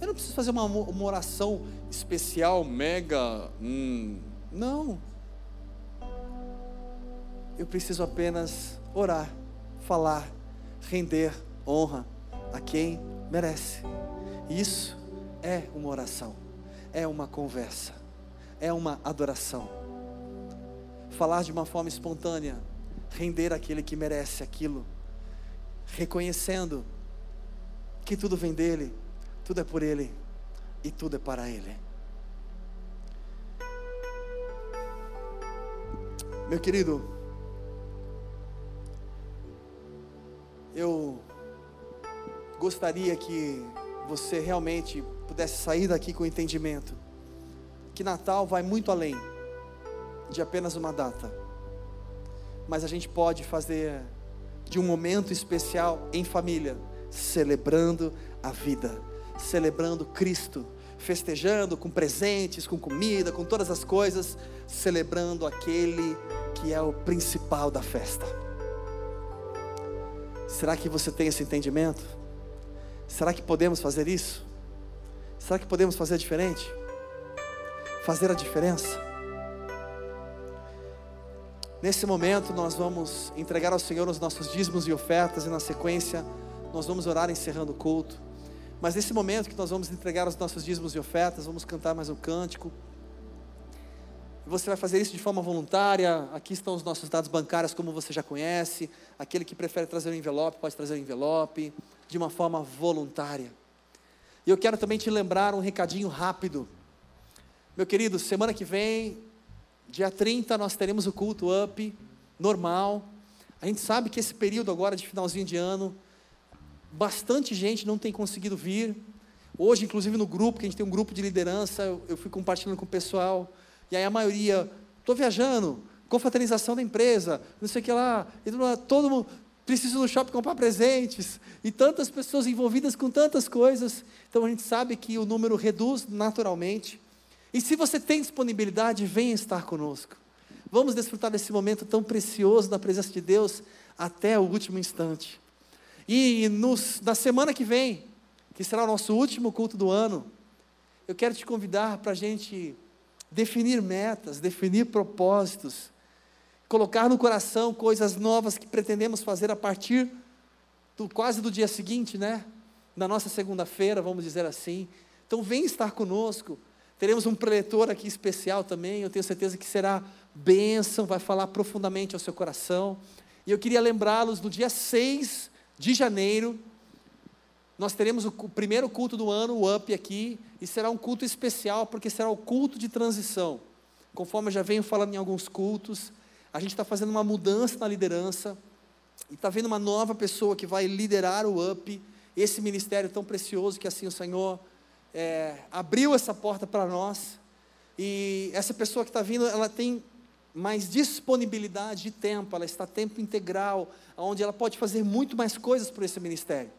Eu não preciso fazer uma, uma oração especial, mega. Hum, não. Eu preciso apenas orar, falar, render honra a quem merece. Isso é uma oração, é uma conversa, é uma adoração. Falar de uma forma espontânea, render aquele que merece aquilo, reconhecendo que tudo vem dele, tudo é por ele e tudo é para ele. Meu querido, eu gostaria que você realmente pudesse sair daqui com entendimento que Natal vai muito além de apenas uma data, mas a gente pode fazer de um momento especial em família celebrando a vida, celebrando Cristo, festejando com presentes, com comida, com todas as coisas, celebrando aquele que é o principal da festa. Será que você tem esse entendimento? Será que podemos fazer isso? Será que podemos fazer diferente? Fazer a diferença? Nesse momento, nós vamos entregar ao Senhor os nossos dízimos e ofertas, e na sequência, nós vamos orar encerrando o culto. Mas nesse momento que nós vamos entregar os nossos dízimos e ofertas, vamos cantar mais um cântico. Você vai fazer isso de forma voluntária. Aqui estão os nossos dados bancários, como você já conhece. Aquele que prefere trazer um envelope, pode trazer um envelope, de uma forma voluntária. E eu quero também te lembrar um recadinho rápido. Meu querido, semana que vem, dia 30, nós teremos o culto up, normal. A gente sabe que esse período agora de finalzinho de ano, bastante gente não tem conseguido vir. Hoje, inclusive no grupo, que a gente tem um grupo de liderança, eu, fui compartilhando com o pessoal, e aí a maioria, estou viajando, confraternização da empresa, não sei o que lá, todo mundo, preciso no shopping comprar presentes, e tantas pessoas envolvidas com tantas coisas, então a gente sabe que o número reduz naturalmente. E se você tem disponibilidade, venha estar conosco. Vamos desfrutar desse momento tão precioso da presença de Deus até o último instante. E nos, na semana que vem, que será o nosso último culto do ano, eu quero te convidar para a gente definir metas, definir propósitos, colocar no coração coisas novas que pretendemos fazer a partir do quase do dia seguinte, né? Na nossa segunda-feira, vamos dizer assim. Então vem estar conosco. Teremos um preletor aqui especial também, eu tenho certeza que será bênção, vai falar profundamente ao seu coração. E eu queria lembrá-los do dia 6 de janeiro, nós teremos o primeiro culto do ano, o UP aqui, e será um culto especial, porque será o culto de transição. Conforme eu já venho falando em alguns cultos, a gente está fazendo uma mudança na liderança, e está vendo uma nova pessoa que vai liderar o UP, esse ministério tão precioso que assim o Senhor é, abriu essa porta para nós. E essa pessoa que está vindo, ela tem mais disponibilidade de tempo, ela está tempo integral, onde ela pode fazer muito mais coisas por esse ministério.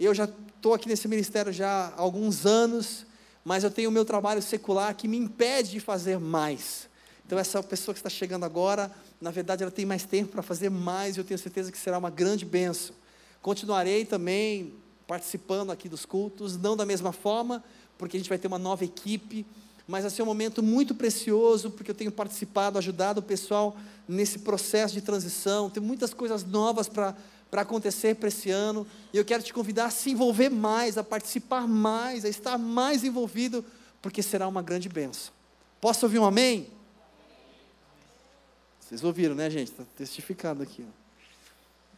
Eu já estou aqui nesse ministério já há alguns anos, mas eu tenho o meu trabalho secular que me impede de fazer mais. Então, essa pessoa que está chegando agora, na verdade, ela tem mais tempo para fazer mais, e eu tenho certeza que será uma grande benção. Continuarei também participando aqui dos cultos, não da mesma forma, porque a gente vai ter uma nova equipe, mas vai ser um momento muito precioso, porque eu tenho participado, ajudado o pessoal nesse processo de transição, tem muitas coisas novas para para acontecer para esse ano, e eu quero te convidar a se envolver mais, a participar mais, a estar mais envolvido, porque será uma grande benção. Posso ouvir um amém? Vocês ouviram, né, gente? Está testificado aqui. Ó.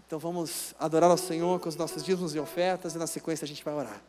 Então vamos adorar ao Senhor com os nossos dízimos e ofertas, e na sequência a gente vai orar.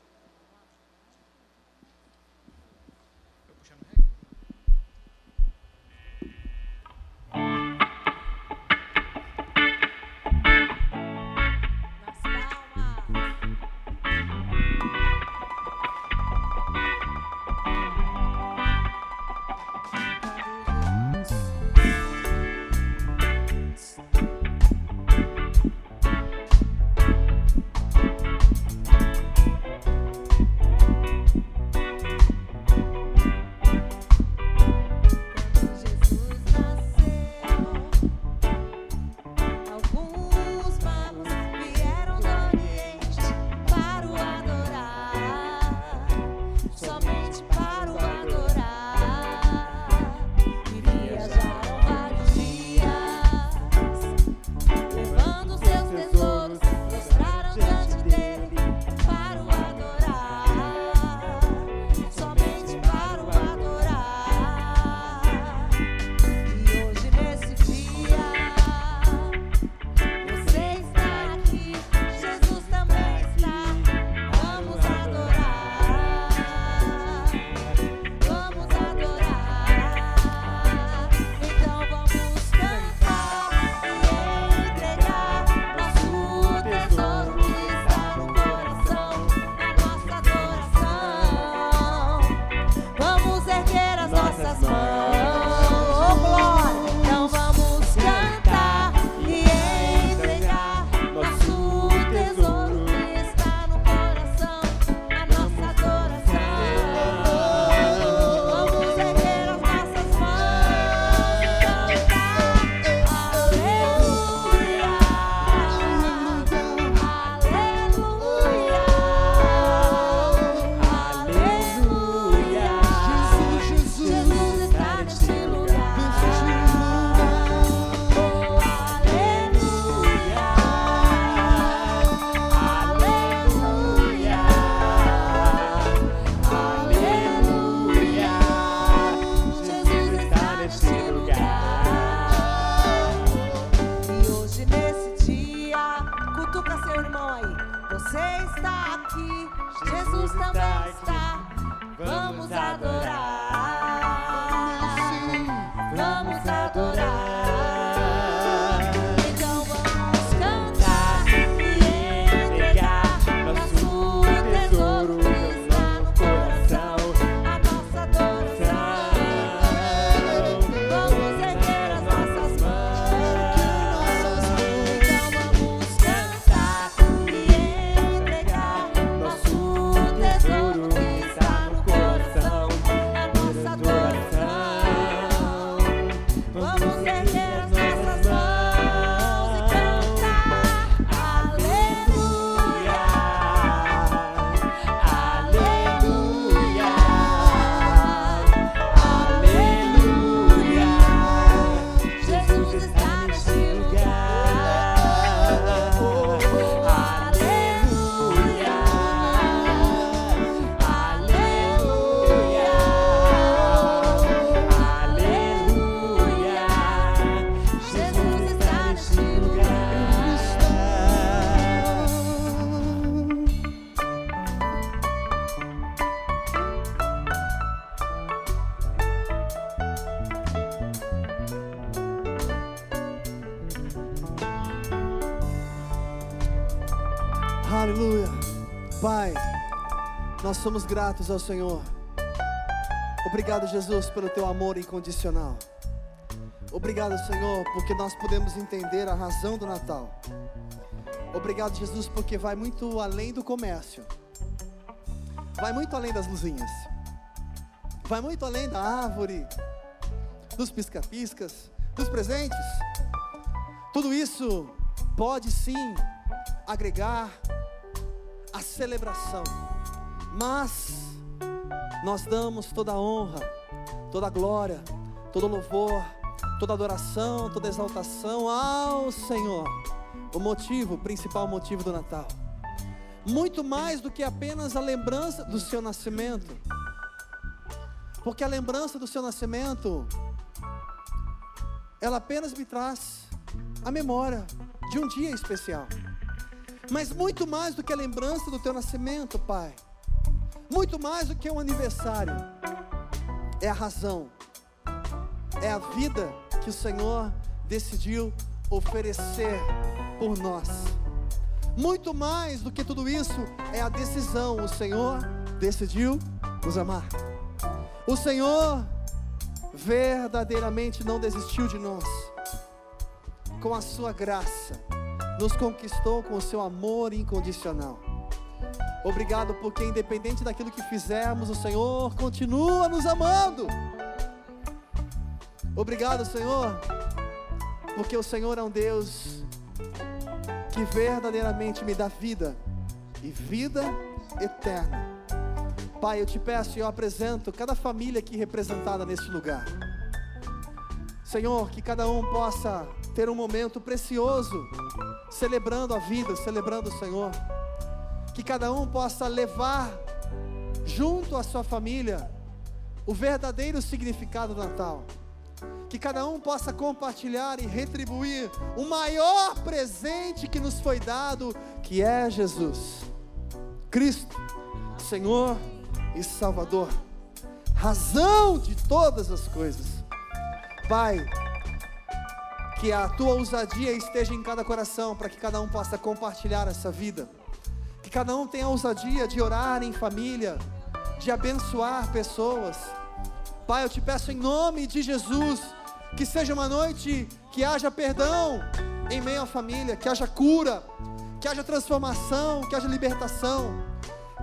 Somos gratos ao Senhor. Obrigado, Jesus, pelo teu amor incondicional. Obrigado, Senhor, porque nós podemos entender a razão do Natal. Obrigado, Jesus, porque vai muito além do comércio, vai muito além das luzinhas, vai muito além da árvore, dos pisca-piscas, dos presentes. Tudo isso pode sim agregar a celebração, mas nós damos toda a honra, toda a glória, todo o louvor, toda a adoração, toda a exaltação ao Senhor. O motivo, o principal motivo do Natal. Muito mais do que apenas a lembrança do seu nascimento. Porque a lembrança do seu nascimento, ela apenas me traz a memória de um dia especial. Mas muito mais do que a lembrança do teu nascimento, Pai. Muito mais do que um aniversário. É a razão. É a vida que o Senhor decidiu oferecer por nós. Muito mais do que tudo isso é a decisão. O Senhor decidiu nos amar. O Senhor verdadeiramente não desistiu de nós. Com a sua graça, nos conquistou com o seu amor incondicional. Obrigado porque independente daquilo que fizermos, o Senhor continua nos amando. Obrigado, Senhor, porque o Senhor é um Deus que verdadeiramente me dá vida e vida eterna. Pai, eu te peço e eu apresento cada família aqui representada neste lugar. Senhor, que cada um possa ter um momento precioso, celebrando a vida, celebrando o Senhor. Que cada um possa levar junto à sua família o verdadeiro significado do Natal que cada um possa compartilhar e retribuir o maior presente que nos foi dado, que é Jesus, Cristo, Senhor e Salvador, razão de todas as coisas. Pai, que a tua ousadia esteja em cada coração, para que cada um possa compartilhar essa vida, que cada um tenha a ousadia de orar em família, de abençoar pessoas. Pai, eu te peço em nome de Jesus que seja uma noite que haja perdão em meio à família, que haja cura, que haja transformação, que haja libertação,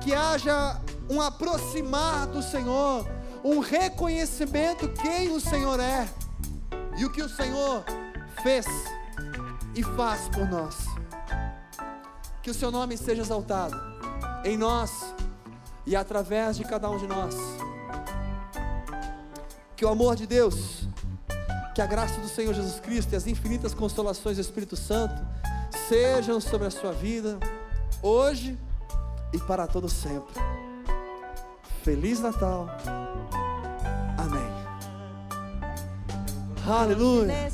que haja um aproximar do Senhor, um reconhecimento quem o Senhor é e o que o Senhor fez e faz por nós. Que o seu nome seja exaltado em nós e através de cada um de nós. Que o amor de Deus que a graça do Senhor Jesus Cristo e as infinitas consolações do Espírito Santo sejam sobre a sua vida, hoje e para todo sempre. Feliz Natal. Amém. Aleluia.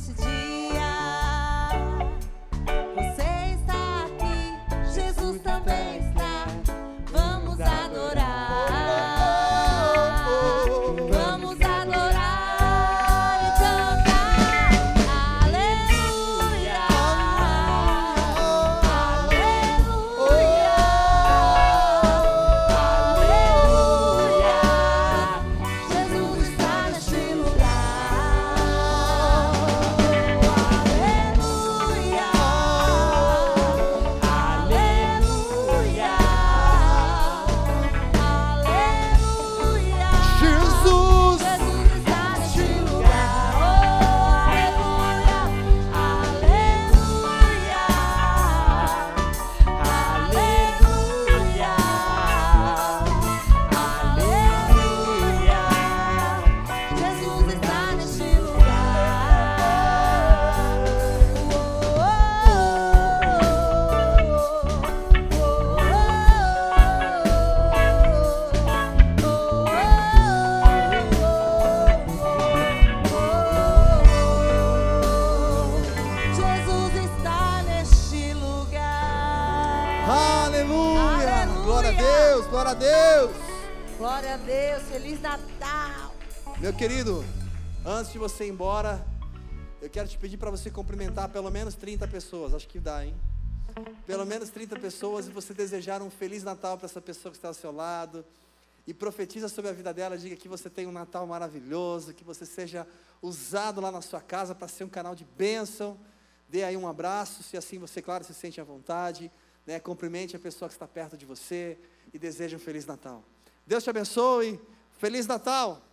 Você ir embora, eu quero te pedir para você cumprimentar pelo menos 30 pessoas. Acho que dá, hein? Pelo menos 30 pessoas e você desejar um Feliz Natal para essa pessoa que está ao seu lado. E profetiza sobre a vida dela, diga que você tem um Natal maravilhoso, que você seja usado lá na sua casa para ser um canal de bênção. Dê aí um abraço, se assim você, claro, se sente à vontade. Né? Cumprimente a pessoa que está perto de você e deseje um Feliz Natal. Deus te abençoe. Feliz Natal!